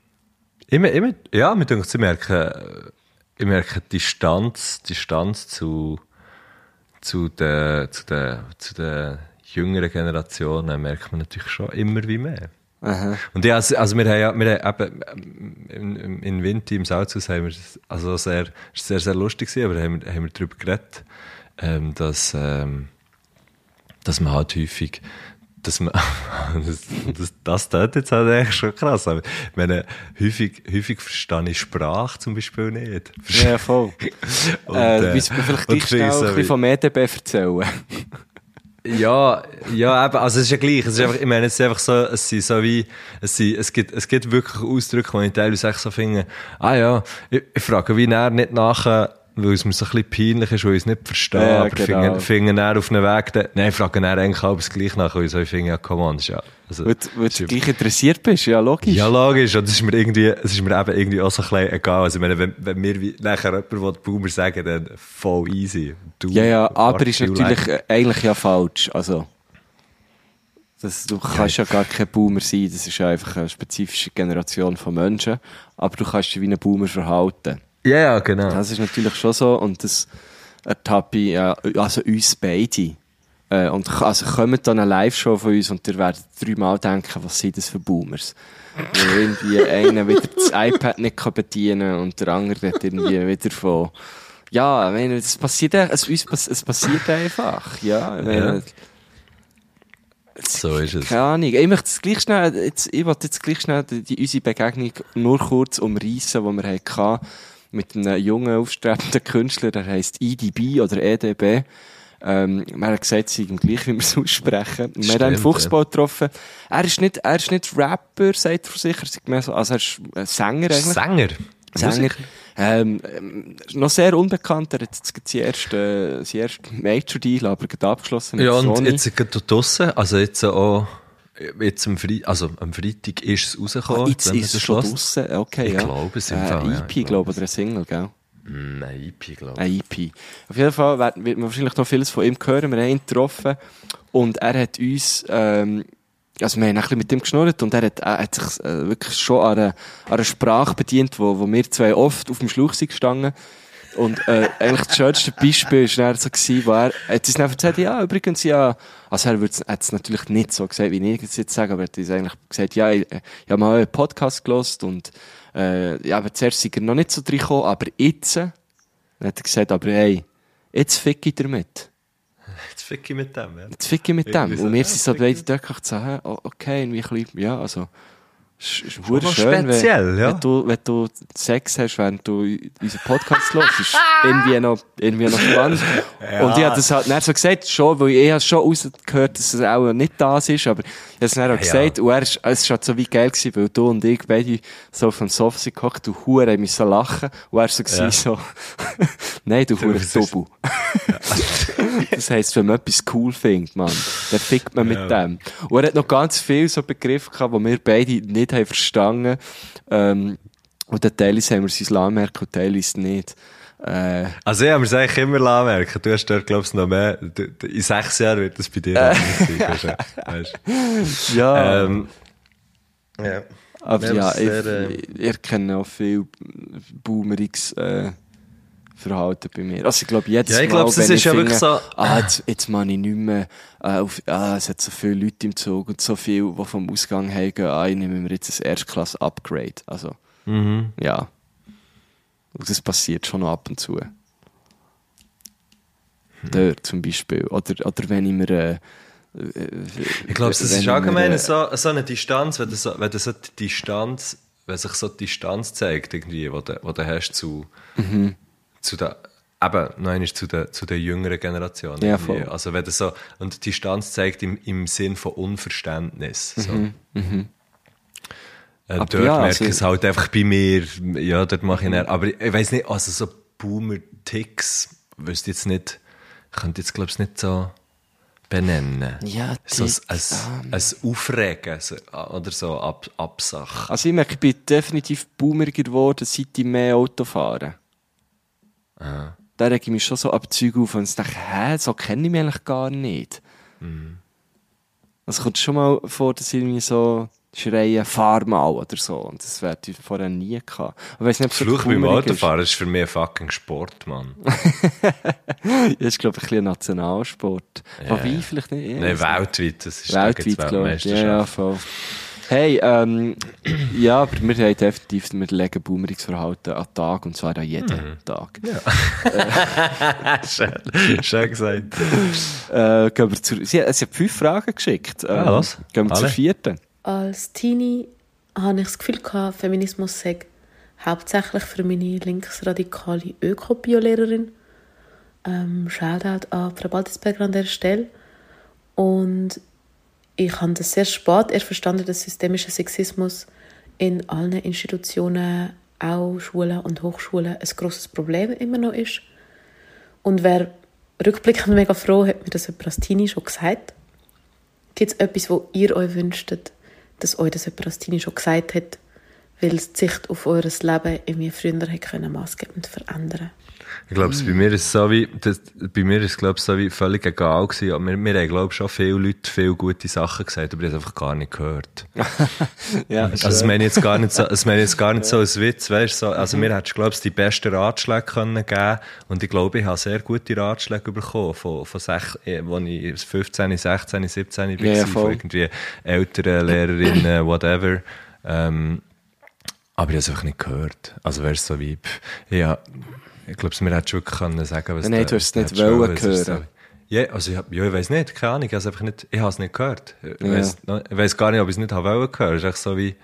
immer, immer, ja, mir denkt, ich merke, ich merke Distanz, Distanz zu, zu den, zu den, zu den jüngeren Generationen merkt man natürlich schon immer wie mehr. Aha. Und ja, also, also wir haben ja, wir haben eben, ähm, in, in, in Winter im Salzhaus haben wir, also sehr, sehr, sehr lustig gewesen, aber haben wir, haben wir darüber geredet, ähm, dass, ähm, dass man halt häufig, dass man, das, das, das tut jetzt halt eigentlich schon krass, aber ich meine, häufig, häufig verstehe ich Sprache zum Beispiel nicht. Ja, voll. Und, äh, äh, willst du mir vielleicht gleich schnell ein bisschen vom EDB erzählen? Ja, ja, eben, also es ist ja gleich. Es ist einfach, ich meine, es ist einfach so, es sind so wie, es sind, es gibt, es gibt wirklich Ausdrücke, wo ich teilweise echt so finde, ah ja, ich, ich frage wie näher nicht nach, weil es mir so ein bisschen peinlich ist, weil ich es nicht verstehe, Ja, aber genau. finde, finde näher auf einen Weg, dann- nein, ich frage näher eigentlich das gleich nach, weil ich so finde, ja, come on, ja, also, Weil, du- weil du gleich interessiert bist, ja, logisch. ja, logisch. Und das ist mir irgendwie, es ist mir eben irgendwie auch so ein bisschen egal. Also, ich meine, wenn, wenn mir nachher jemand Boomer sagen, dann voll easy. Du, Ja, ja, aber ist natürlich äh, eigentlich ja falsch. Also, das, du kannst ja gar kein Boomer sein, das ist ja einfach eine spezifische Generation von Menschen. Aber du kannst dich wie ein Boomer verhalten. Ja, ja, genau. Das ist natürlich schon so und das ertappe ich, ja, also uns beide. Äh, und also kommt dann eine Live-Show von uns und ihr werdet dreimal denken, was sind das für Boomers? Weil irgendwie einer wieder das iPad nicht kann bedienen und der andere hat irgendwie wieder von, ja, ich meine, es passiert, es, uns, es passiert einfach, ja. Meine. So ist es. keine Ahnung. Ich möchte jetzt gleich schnell, jetzt, ich wollte jetzt gleich schnell die, die, unsere Begegnung nur kurz umreissen, die wir hatten mit einem jungen, aufstrebenden Künstler, der heisst IDB oder EDB. Ähm, man hat gesagt, sie gleich, wie wir es aussprechen. Wir haben Stimmt, Fuchsbau getroffen. Er ist nicht, er ist nicht Rapper, sagt er sicher, er also er ist Sänger eigentlich. Sänger. Sänger. Ähm, ähm, noch sehr unbekannt. Er hat jetzt ersten, äh, seinen ersten Major-Deal, aber gerade abgeschlossen Ja, und Sony. jetzt gerade draussen, also jetzt auch, jetzt am Freitag, also am Freitag ist es rausgekommen. Ah, jetzt ist es schon hört. draussen. Okay, Ich ja. glaube es äh, Fall, ja, EP, ich glaube ich, oder ein Single, gell? Ein EP, glaube ich. Ein EP. Auf jeden Fall wird, man wahrscheinlich noch vieles von ihm hören. Wir haben ihn getroffen und er hat uns, ähm, also wir haben ein bisschen mit ihm geschnurrt und er hat, er hat sich äh, wirklich schon an einer, an einer Sprache bedient, wo, wo wir zwei oft auf dem Schluch sind gestanden. Und äh, eigentlich das schönste Beispiel war dann so, gewesen, wo er, hat uns dann erzählt, ja, übrigens, ja, also er würde hat es natürlich nicht so gesagt, wie ich es jetzt sage, aber er hat eigentlich gesagt, ja, ich, ich habe mal einen Podcast gelost und äh, ja, aber zuerst sind er noch nicht so drin gekommen, aber jetzt, dann hat er gesagt, aber hey, jetzt fick ich damit. Jetzt fick ich mit dem, ja. Jetzt fick ich mit dem. Und wir sind so beide dort gedacht, so, hä, o- okay, irgendwie ein bisschen, ja, also, ist, ist Schon schön, speziell, wenn, ja. wenn, du, wenn du Sex hast, während du unseren Podcast hörst, ist irgendwie noch, irgendwie noch spannend. Und ich habe das halt nicht so gesagt, schon, weil ich habe schon rausgehört, dass es auch nicht das ist, aber ich habe es dann auch gesagt, und er ist, es ist halt so wie geil gewesen, weil du und ich beide so auf dem Sofa sind gehockt, du Hure müssen lachen, und er so Ja. ja. so, nein, du Hure Dobu. Das heisst, wenn man etwas cool findet, man, dann fickt man mit Ja. dem. Und er hat noch ganz viel so Begriffe gehabt, die wir beide nicht haben verstanden. Ähm, und dann teilweise haben wir es uns anmerken und teilweise nicht. Äh, Also ich habe das eigentlich immer anmerken. Du hast dort, glaubst du, noch mehr. Du- du- In sechs Jahren wird das bei dir sein. du? Weisst du? ja, Ähm, ja. aber ja, ich, sehr, äh, ich, ich kenne auch viel boomeriges äh, Verhalten bei mir. Also ich glaube, jedes Ja, ich Mal, glaube, das wenn ist ich ja finde, wirklich so- Ah, jetzt, jetzt mache ich nicht mehr, äh, auf, ah, es hat so viele Leute im Zug und so viele, die vom Ausgang haben, ah, ich nehme mir jetzt ein Erstklasse-Upgrade. Also, Mhm. ja. Und das passiert schon noch ab und zu. Hm. Dort zum Beispiel. Oder, oder wenn ich mir, äh, Ich glaube, das wenn ist allgemein äh, so, so eine Distanz, wenn du so, wenn du so die Distanz, wenn sich so die Distanz zeigt, irgendwie, wo du, wo du hast zu, Mhm. Zu der, eben, nein, ist zu der, zu der jüngeren Generation. Ja. Also, wenn du so, und die Distanz zeigt im, im Sinn von Unverständnis. So. Ähm, Aber dort ja, merke also- ich es halt einfach bei mir, ja, dort mache ich dann, aber ich, ich weiß nicht, also so Boomer-Ticks, wüsste jetzt nicht, ich könnte jetzt, glaube ich, nicht so benennen. Ja, so ein, ein, ein Aufregen oder so Ab, Absach. Also ich merke, ich bin definitiv boomeriger geworden, seit ich mehr Auto fahre. Ah. da rege ich mich schon so ab Zeug auf und denke, hä, so kenne ich mich eigentlich gar nicht. Mhm. Also kommt schon mal vor, dass ich irgendwie so schreien, fahr mal oder so. Und das hätte ich vorher nie gehabt. Aber nicht, es Fluch beim. Autofahren ist für mich ein fucking Sport, Mann. Das ist, glaube ich, ein bisschen Nationalsport. Ja. Wobei, vielleicht nicht. Nein, weltweit, das ist Weltweit, glaube ich. Ja, ja, voll. Hey, ähm, ja, aber wir haben definitiv, wir legen Boomerungsverhalten an den Tag, und zwar an jeden Mhm. Tag. schön, schön gesagt. Äh, gehen wir zur, sie, sie hat fünf Fragen geschickt. Ähm, Ja, was? Gehen wir zur Alle? vierten. Als Teenie hatte ich das Gefühl, gehabt, Feminismus sei hauptsächlich für meine linksradikale Öko-Biolehrerin. Ähm, Shoutout an Frau Baltisberger an der Stelle. Und ich habe das sehr spät erst verstanden, dass systemischer Sexismus in allen Institutionen, auch Schulen und Hochschulen, ein grosses Problem immer noch ist. Und wäre rückblickend mega froh, hat mir das jemand als Teenie schon gesagt. Gibt es etwas, wo ihr euch wünschtet, dass euch das jemand als Teenie schon gesagt hat, weil es die Sicht auf euer Leben irgendwie früher hätte können maßgebend verändern Ich glaube, bei mir ist es so wie, das, bei mir ist es, glaube ich, so wie völlig egal gewesen. Aber wir, wir haben, glaube ich, schon viele Leute viele gute Sachen gesagt, aber ich habe es einfach gar nicht gehört. Ja, Also, das meine ich jetzt gar nicht so, das meine ich jetzt gar nicht so als Witz, weißt so, also mir hättest, glaube ich, die besten Ratschläge können geben und ich glaube, ich habe sehr gute Ratschläge bekommen von, von sech, eh, wo ich 15, 16, 17 war, Ja, von irgendwie älteren Lehrerinnen, whatever. Ähm, aber ich habe es einfach nicht gehört. Also wäre es so wie, ja, ich glaube, mir hättest wirklich können sagen, was Nein, du hast es nicht wollen, es hören. Ja, also ich, ja, ich weiß nicht, keine Ahnung, ich habe es einfach nicht, ich habe es nicht gehört. Ich Ja. ich weiss gar nicht, ob ich es nicht habe wollen hören. Es ist echt so wie,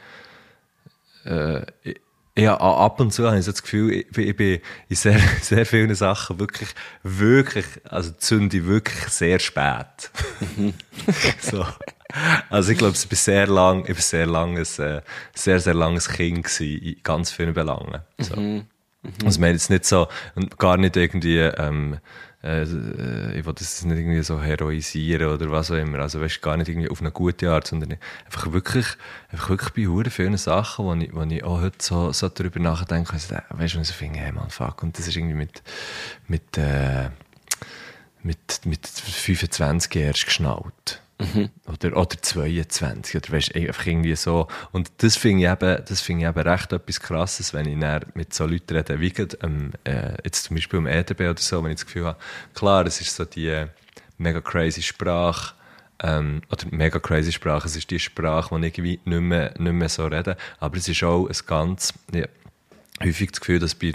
äh, ich, ja, ab und zu habe ich so das Gefühl, ich, bin- ich bin in sehr, sehr vielen Sachen wirklich, wirklich, also zünde ich wirklich sehr spät. so. Also ich glaube, ich bin sehr lang, ich bin sehr langes, äh, sehr, sehr langes Kind gewesen, in ganz vielen Belangen. So. Also ich meine jetzt nicht so, und gar nicht irgendwie, ähm, äh, ich will das nicht irgendwie so heroisieren oder was auch immer. Also weißt, gar nicht irgendwie auf eine gute Art, sondern einfach wirklich, einfach wirklich bei hure vielen Sachen, wo ich, wo ich auch heute so, so darüber nachdenke, also, weißt du, ich so finde, hey man, fuck, und das ist irgendwie mit, mit, äh, mit, mit 25 erst geschnallt. Oder, oder 22, oder weißt, einfach irgendwie so. Und das finde ich eben, das finde ich eben recht etwas Krasses, wenn ich dann mit so Leuten rede, wie gerade, ähm, äh, jetzt zum Beispiel am EDB oder so, wenn ich das Gefühl habe, klar, es ist so die mega crazy Sprache, ähm, oder mega crazy Sprache, es ist die Sprache, die ich irgendwie nicht mehr, nicht mehr so rede, aber es ist auch ein ganz, ja, häufig das Gefühl, dass bei,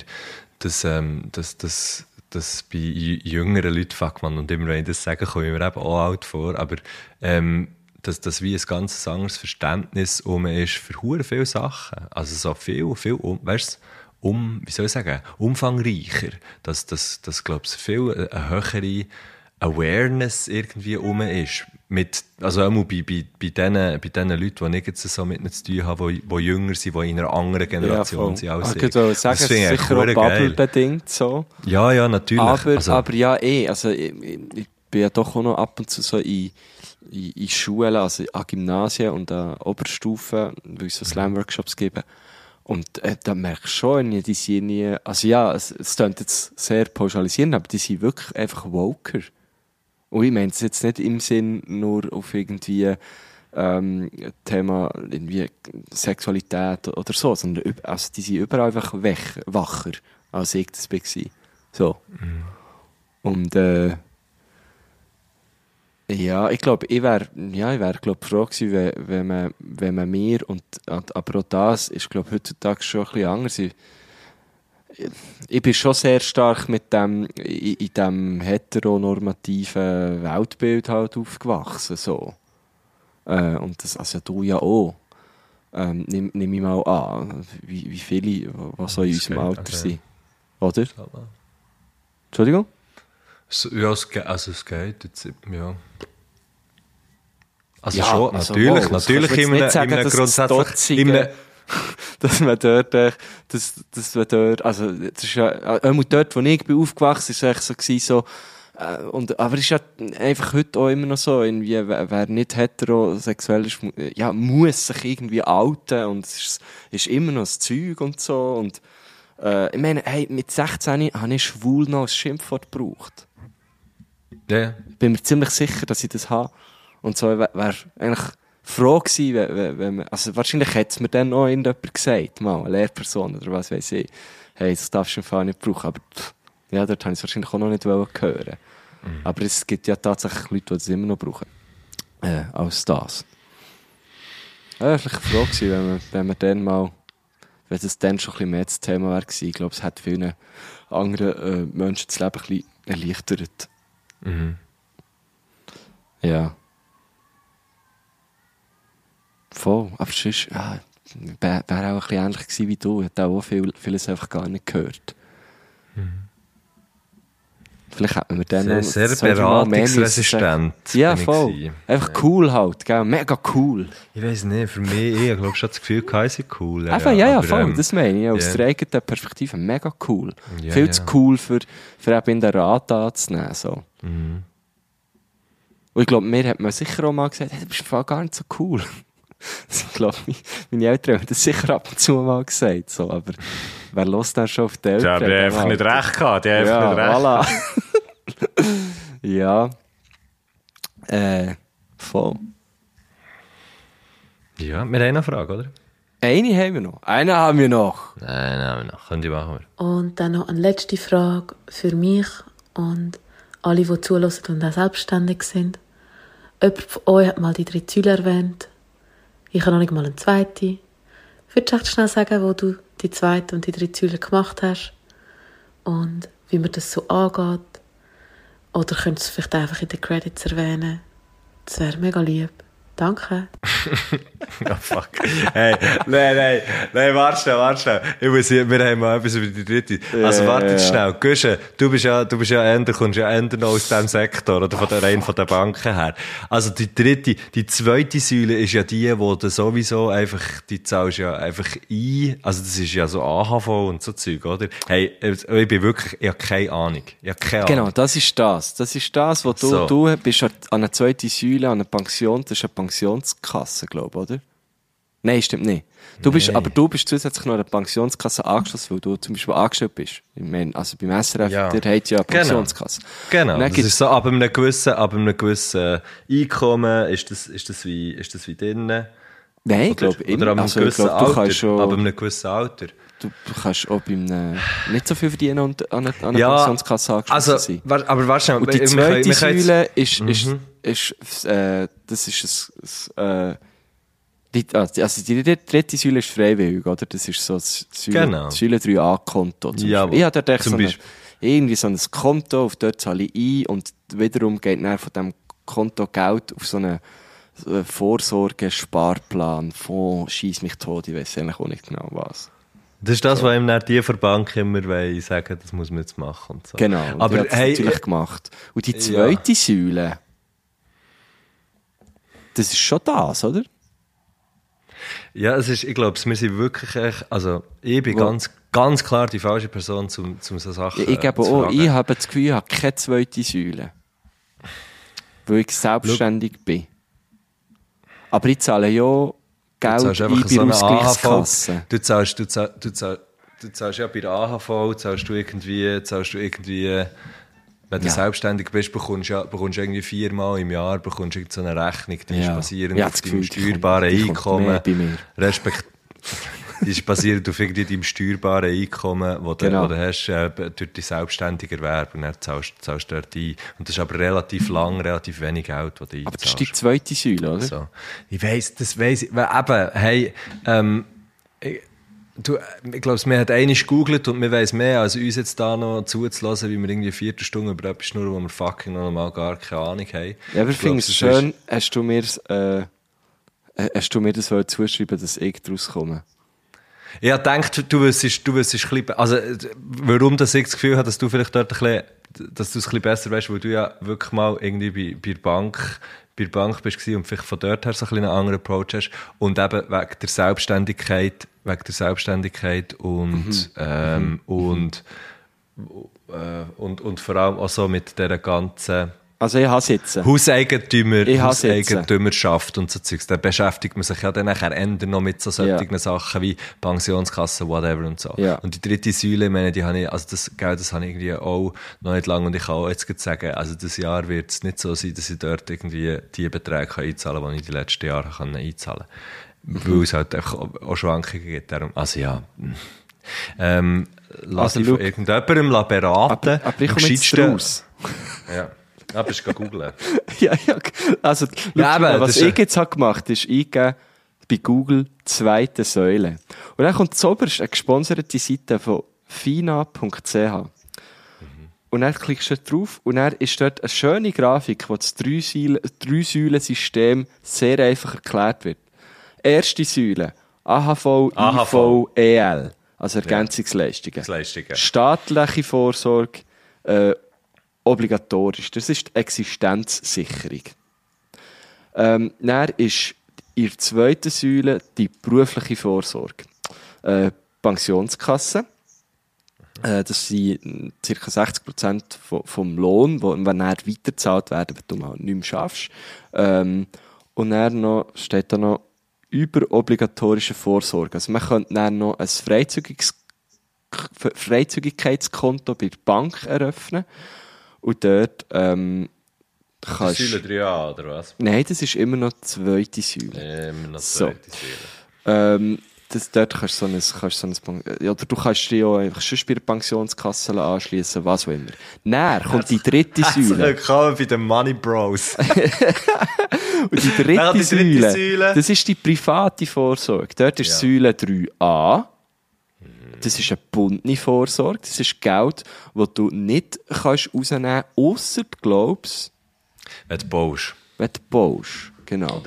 dass, ähm, dass, dass, dass bei jü- jüngeren Leuten, fuck man, und immer wenn ich das sage, komme ich mir eben auch alt vor, aber ähm, dass das wie ein ganz anderes Verständnis um ist für hure viele Sachen. Also so viel, viel, um, weißt um, wie soll ich sagen, umfangreicher. Dass das, das glaube ich, viel eine höhere Awareness irgendwie um ist. Mit, also auch bei, bei, bei den, bei den Leuten, die ich jetzt so mit ihnen zu tun habe, die, die jünger sind, die in einer anderen Generation sind als Ich ich. würde sagen, es ist ich sicher auch bubble-bedingt so. Ja, ja, natürlich. Aber, also, aber ja, eh, also ich, ich, ich bin ja doch auch noch ab und zu so in, in, in Schulen, also an Gymnasien und an Oberstufen, weil es so Slam-Workshops geben. Und äh, da merkst du schon, die sind nie, also ja, es, es klingt jetzt sehr pauschalisierend, aber die sind wirklich einfach woker. Und ich meine es jetzt nicht im Sinn nur auf irgendwie ähm, Thema irgendwie Sexualität oder so, sondern also die sind überall einfach wech, wacher, als ich das war. So. Und äh, ja, ich glaube, ich wäre ja, ich wär, glaub, froh gewesen, wenn, wenn, man, wenn man mir und aber auch das ist, glaube heutzutage schon ein bisschen anders. Ich, bin schon sehr stark mit dem, in, in dem heteronormativen Weltbild halt aufgewachsen, so. Äh, und das, also du ja auch. Ähm, nimm, nimm ich mal an, wie, wie viele, die so in unserem geht, Alter also- sind. Oder? Entschuldigung? So, ja, es geht, also es geht jetzt, ja. Also Ja, schon, also natürlich, wohl, natürlich in einem, sagen, in einem dass dass man dort, dass, dass man dort, also, das ist ja, einmal dort, wo ich bin aufgewachsen, ist es echt so gewesen, so, äh, und, aber es ist ja einfach heute auch immer noch so, irgendwie, wer, wer nicht heterosexuell ist, ja, muss sich irgendwie outen und es ist, ist immer noch das Zeug und so und, Äh, ich meine, hey, mit 16 habe ich schwul noch als Schimpfwort gebraucht. Ja. bin mir ziemlich sicher, dass ich das habe. Und so wäre wär eigentlich froh gewesen, wenn, wenn, wenn man, also wahrscheinlich hätte es mir dann noch irgendjemand gesagt, mal, eine Lehrperson oder was weiß ich. Hey, das darfst du im Fall nicht brauchen. Aber pff, ja, dort habe ich es wahrscheinlich auch noch nicht hören. Aber es gibt ja tatsächlich Leute, die das immer noch brauchen. Äh, als das. Ja, wäre vielleicht froh gewesen, wenn man, wenn man dann mal, wenn es dann schon ein bisschen mehr das Thema wäre gewesen. Ich glaube, es hat vielen anderen äh, Menschen das Leben ein bisschen erleichtert. Mhm. Ja. Voll. Aber sonst, ja, wäre wär auch ein bisschen ähnlich gewesen wie du. Hätte auch viel, vieles einfach gar nicht gehört. Vielleicht hätten wir dann noch- sehr beratungsresistent. Ja, voll. Einfach cool halt, gell? Mega cool. Ich weiß nicht, für mich, ich glaube schon das Gefühl, gehabt, sie cool. Einfach, ja, ja, aber, voll. ähm, das meine ich. Aus ja. der eigenen Perspektive mega cool. Ja, Viel ja. zu cool für, für eben in den Rat anzunehmen. So. Mhm. Und ich glaube, mir hat man sicher auch mal gesagt, hey, du bist gar nicht so cool. ich glaube, meine Eltern haben das sicher ab und zu mal gesagt. So. Aber wer lässt da schon auf die Eltern? Ja, aber die haben einfach nicht recht gehabt. Die haben Ja, einfach nicht recht voilà. ja. Äh, voll. Ja, wir haben eine Frage, oder? Eine haben wir noch. Eine haben wir noch. Nein, nein, noch. Können die machen wir. Und dann noch eine letzte Frage für mich und alle, die zulassen und auch selbstständig sind. Jemand von euch hat mal die drei Ziele erwähnt. Ich habe noch nicht mal eine zweite. Würdest du echt schnell sagen, wo du die zweite und die drei Ziele gemacht hast? Und wie man das so angeht? Oder könntest du es vielleicht einfach in den Credits erwähnen? Das wäre mega lieb. Danke. Oh, fuck. Hey, nein, nein, nein, warte schnell, warte schnell. Ich muss hier, wir haben mal etwas über die dritte. Also, warte ja, jetzt ja. schnell. Güsche, du bist ja, du bist ja Ende, kommst ja Ende noch aus diesem Sektor, oder von der, rein von den Banken her. Also, die dritte, die zweite Säule ist ja die, wo du sowieso einfach, die zahlst ja einfach ein. Also, das ist ja so AHV und so Zeug, oder? Hey, ich bin wirklich, ich habe keine Ahnung. Ich habe keine Genau, Ahnung. das ist das. Das ist das, wo du, So. du bist an einer zweiten Säule, an einer Pension, das ist eine Pensionskasse, glaube ich, oder? Nein, stimmt nicht. Du bist, Nee. aber du bist zusätzlich noch an eine Pensionskasse angeschlossen, weil du zum Beispiel angestellt bist. Ich meine, also beim SRF, Ja. der hat ja eine Genau. Pensionskasse. Genau, dann das ist so, ab einem gewissen, ab einem gewissen Einkommen ist das, ist das wie, ist das wie drinnen. Nein, ich glaube, oder ab einem also gewissen glaube, du Alter. schon, Ab einem gewissen Alter. Du kannst auch bei einem, nicht so viel verdienen und an einer, Ja, Pensionskasse angeschlossen Also, sein. wa- aber schnell. Und die wir zweite wir können jetzt- Säule ist, ist, Mhm. ist, äh, das ist ein, äh, die, also die dritte Säule ist freiwillig, oder? Das ist so das Säule, Genau. Säule 3a-Konto. zum Jawohl. Beispiel. Ich habe dort echt so eine, irgendwie so ein Konto, auf dort zahle ich ein und wiederum geht dann von diesem Konto Geld auf so einen äh, Vorsorge-Sparplan, Fonds, schieß mich tot, ich weiß eigentlich auch nicht genau was. Das ist das, was ihm dann die von der Bank immer wollen, sagen, das muss man jetzt machen und so. Genau, und Aber das hey, natürlich gemacht. Und die zweite Säule, das ist schon das, oder? ja, es ist, ich glaube, wir sind wirklich echt, also, ich bin Wo- ganz, ganz klar die falsche Person, um, um so Sachen Ja, ich gebe äh, zu auch, fragen. ich habe das Gefühl, ich habe keine zweite Säule. Weil ich selbstständig bin. Aber ich zahle ja Geld zahlst ein einfach bei so der eine Ausgleichskasse. AHV. Du zahlst, du zahlst, du zahlst, du zahlst ja bei der AHV, zahlst du irgendwie, zahlst du irgendwie, wenn du Ja. selbstständig bist, bekommst du ja, bekommst du irgendwie viermal im Jahr, bekommst du so eine Rechnung, die ist Ja. basierend Ja, auf deinem steuerbaren Einkommen. mehr ist basierend auf irgendwie deinem steuerbaren Einkommen, das du, Genau. wo du hast, äh, durch die selbstständige Erwerb. Und dann zahlst, zahlst du dort ein. Und das ist aber relativ lang, relativ wenig Geld, das du Aber das ist einzahlst. die zweite Säule, oder? So. Ich weiss, das weiss ich. Eben, hey, ähm, ich, du, ich glaube, wir hat einmal gegoogelt und wir weiss mehr, als uns jetzt da noch zuzulassen, wie wir irgendwie eine Viertelstunde über etwas schnurren, wo wir fucking noch mal gar keine Ahnung haben. Ja, aber ich finde es schön, hast du mir, äh, äh, hast du mir das zuschreiben, dass ich daraus komme? Ich habe gedacht, du wüsstest, du wüsstest ein bisschen, also, warum das ich das Gefühl habe, dass du vielleicht dort ein bisschen, dass du es ein bisschen besser weißt, weil du ja wirklich mal irgendwie bei, bei der Bank, bei der Bank bist und vielleicht von dort her so ein bisschen einen anderen Approach hast und eben wegen der Selbstständigkeit, wegen der Selbstständigkeit und, ähm, und, äh, und, und vor allem auch so mit dieser ganzen, Also ich habe jetzt. Hauseigentümer, Ich. Hauseigentümerschaft und so Zeugs. Da beschäftigt man sich ja dann nachher ändern noch mit so solchen Ja. Sachen wie Pensionskasse, whatever und so. Ja. Und die dritte Säule, ich meine, die habe ich, also das Geld, das habe ich irgendwie auch noch nicht lange und ich kann auch jetzt sagen, also das Jahr wird es nicht so sein, dass ich dort irgendwie die Beträge kann einzahlen kann, die ich die letzten Jahre kann einzahlen kann. Mhm. Weil es halt auch Schwankungen gibt. Darum, also ja, ähm, lass Also ich von irgendjemandem beraten. Aber, aber ich komme jetzt raus. Ja. Ja, bist du googeln. ja, ja, also, Ja, aber was ja- ich jetzt habe gemacht ist eingeben bei Google zweite Säule. Und dann kommt zuoberst eine gesponserte Seite von fina.ch. Und dann klickst du drauf und dann ist dort eine schöne Grafik, wo das Drei-Säulen- Drei-Säulen-System sehr einfach erklärt wird. Erste Säule, AHV, AHV. IV, EL, also Ergänzungsleistungen. Leistungen. Staatliche Vorsorge, äh, obligatorisch. Das ist die Existenzsicherung. Ähm, dann ist in der zweiten Säule die berufliche Vorsorge. Äh, Pensionskasse. Äh, das sind ca. 60% vom, Lohn, wo, wenn dann weitergezahlt werden, wenn du mal nicht mehr schaffst. Ähm, und dann noch, steht da noch über obligatorische Vorsorge. Also man könnte dann noch ein Freizügigkeitskonto bei der Bank eröffnen und dort ähm, kannst Säule 3a, oder was? Nein, das ist immer noch die zweite Säule. Ähm, noch So. zweite Säule. Ähm, das, dort kannst du so ein, kannst so ein äh, oder du kannst dich auch einfach sonst bei der Pensionskasse anschließen, was auch immer. Dann kommt die dritte Herzlich Säule. willkommen bei den Money Bros. Und die dritte, die dritte Säule, Säule. das ist die private Vorsorge. Dort ist Ja. Säule 3a. Das ist eine bundene Vorsorge. Das ist Geld, das du nicht kannst rausnehmen kannst, ausser du glaubst, Wenn du baust. wenn du baust. Genau.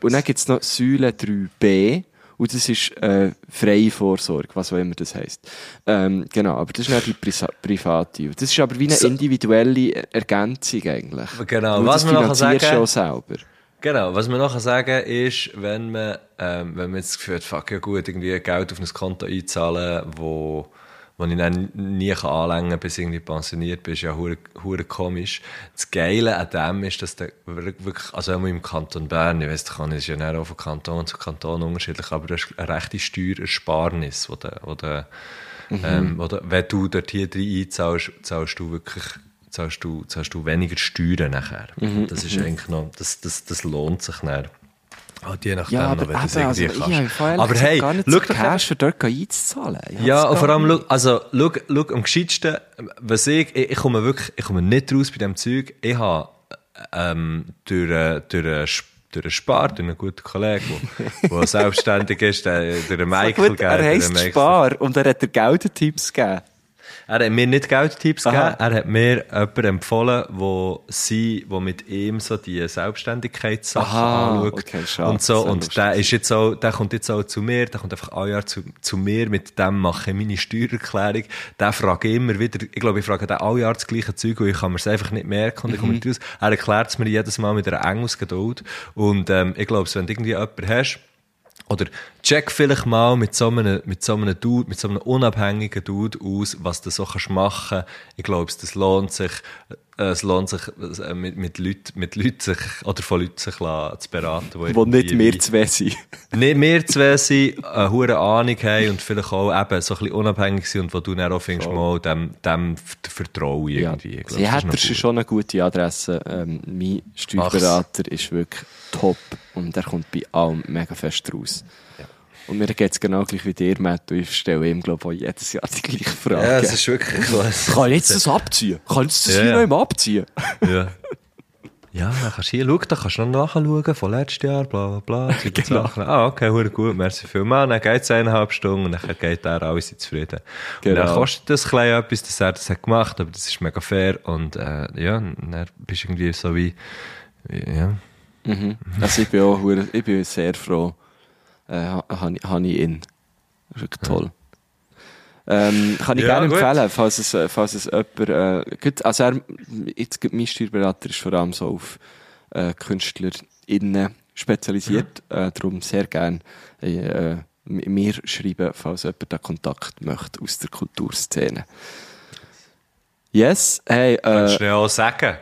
Und dann gibt es noch Säule 3b. Und das ist äh, freie Vorsorge, was auch immer das heisst. Ähm, genau, aber das ist nicht die Prisa private. Das ist aber wie eine individuelle Ergänzung eigentlich. Genau, Weil was das man finanzierst sagen- auch selber. Genau, was man nachher sagen ist, wenn man, ähm, wenn man jetzt das Gefühl hat, fuck ja gut, irgendwie Geld auf ein Konto einzahlen, wo, wo ich dann nie kann anlängen kann, bis irgendwie pensioniert bin, ist ja hure, hure komisch. Das Geile an dem ist, dass der wirklich, also auch im Kanton Bern, ich weiss, kann ist ja nicht auch von Kanton zu Kanton unterschiedlich, aber du hast eine rechte Steuerersparnis, wo der, wo der, ähm, wo der, wenn du dort hier drin einzahlst, zahlst du wirklich zahlst du, zahlst du weniger Steuern nachher. das ist eigentlich noch, das, das, das lohnt sich dann. Halt je nachdem, Ja, noch, aber wenn das eben, also, ich habe aber hey, gar nicht schau so Cash für dort einzuzahlen. Ich ja, und vor allem, schau, also, schau, schau, am gescheitsten, was ich, ich, ich komme wirklich, ich komme nicht raus bei dem Zeug. Ich habe, ähm, durch, äh, durch, durch einen Spar, durch einen guten Kollegen, der, selbstständig ist, der, durch einen Michael Gut, er heisst Spar und er hat dir Geldtipps gegeben. Er hat mir nicht Geldtipps Aha. gegeben, er hat mir jemanden empfohlen, wo sie, wo mit ihm so die Selbstständigkeitssachen Aha, anschaut. okay, schade, und so. Und der ist jetzt auch, der kommt jetzt auch zu mir, der kommt einfach ein Jahr zu, zu mir, mit dem mache ich meine Steuererklärung. Der frage ich immer wieder, ich glaube, ich frage den alle Jahr das gleiche Zeug, und ich kann mir es einfach nicht merken und ich komme Mhm. nicht raus. Er erklärt es mir jedes Mal mit einer Engelsgeduld. Und, ähm, ich glaube, wenn du irgendwie jemanden hast, oder check vielleicht mal mit so einem, mit so einem Dude, mit so einem unabhängigen Dude aus, was du so kannst machen. Ich glaube, das lohnt sich, äh, es lohnt sich, äh, mit, mit Leuten, mit Leuten sich, oder von Leuten sich zu beraten. die Wo nicht mehr wie- zwei sind. nicht wir zwei sind, eine hohe Ahnung haben und vielleicht auch eben so ein bisschen unabhängig sind und wo du dann auch findest, mal, dem, dem vertraue ich Ja. irgendwie. Glaub, Sie hat schon eine gute Adresse. Ähm, mein Steuerberater ist wirklich top und er kommt bei allem mega fest raus. Und mir geht es genau gleich wie dir, Matt. Und ich stelle ihm, glaube ich, jedes Jahr die gleiche Frage. Ja, es ist wirklich, Kann ich jetzt das abziehen? Kann ich das Ja, hier ja. noch immer abziehen? Ja. Ja, dann kannst du hier schauen, da kannst du noch nachschauen, von letztes Jahr, bla, bla, bla. Genau. Ah, okay, hure gut, merci vielmals. Dann geht es eineinhalb Stunden und dann geht er alle sind zufrieden. Und Genau. dann kostet das klein etwas, dass er das hat gemacht, aber das ist mega fair und, äh, ja, dann bist du irgendwie so wie, ja. Mhm. Also ich bin auch hure- ich bin sehr froh, äh, ha- habe ich- ihn. Das ist toll. Ähm, kann ich Ja, gerne gut. empfehlen, falls es, äh, falls es jemand, äh, gut, also er, jetzt, mein Steuerberater ist vor allem so auf äh, KünstlerInnen spezialisiert, äh, darum sehr gerne äh, äh, mir schreiben, falls jemand da Kontakt möchte aus der Kulturszene. Yes, hey, äh, Kannst du ja auch sagen.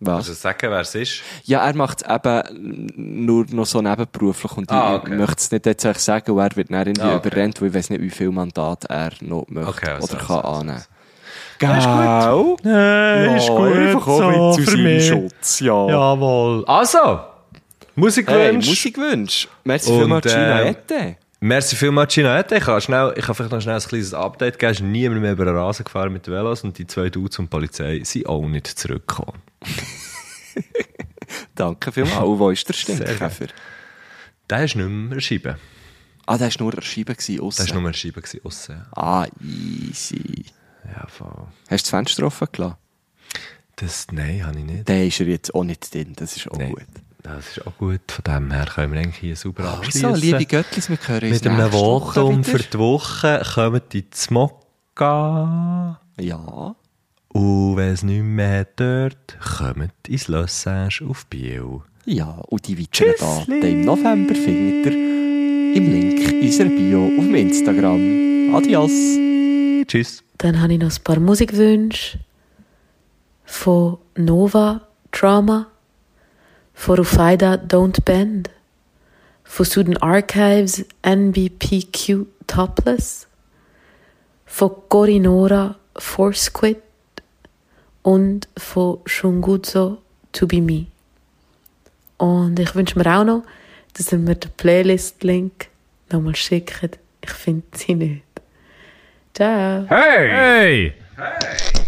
Was? Also sagen, wer es ist. Ja, er macht es eben nur noch so nebenberuflich und Ah, ich okay. möchte es nicht jetzt euch sagen, und er wird dann irgendwie Ah, okay. überrennt, weil ich weiß nicht, wie viel Mandat er noch möchte Okay, also, oder kann also, annehmen. also. Gell? Nein, ist gut so für mich. Schutz, ja. Jawohl. Also, Hey, Musikwunsch. Musikwunsch. Merci vielmals, Gina äh, Ette. Merci vielmals, Gina. Ich kann, schnell, ich kann vielleicht noch schnell ein kleines Update geben. Es ist niemand mehr über den Rasen gefahren mit den Velos und die zwei Dudes und die Polizei sind auch nicht zurückgekommen. Danke vielmals. Und wo ist der Sehr Stinkkäfer? Der war nicht mehr erschieben. Ah, der war nur erschieben gewesen, Der war aussen. nur erschieben aussen. Ah, easy. Ja, voll. Hast du das Fenster offen gelassen? Das, nein, habe ich nicht. Der ist er jetzt auch nicht drin, das ist auch Nein. gut. Das ist auch gut. Von dem her können wir eigentlich hier sauber abschließen. Also, liebe Göttlis, wir hören uns Mit einem Votum für die Woche kommen die Zmokka. Ja. Und wenn es nicht mehr hat dort, kommt ins Lossage auf Biel. Ja, und die weiteren Daten im November findet ihr im Link in unserer Bio auf dem Instagram. Adios. Tschüss. Dann habe ich noch ein paar Musikwünsche von Nova Drama, von Rufaida Don't Bend, von Student Archives NBPQ Topless, von Corinora Forcequit und von Shunguzo To Be Me. Und ich wünsche mir auch noch, dass ihr mir den Playlist-Link nochmal schickt. Ich finde sie nicht. Ciao. Hey! Hey!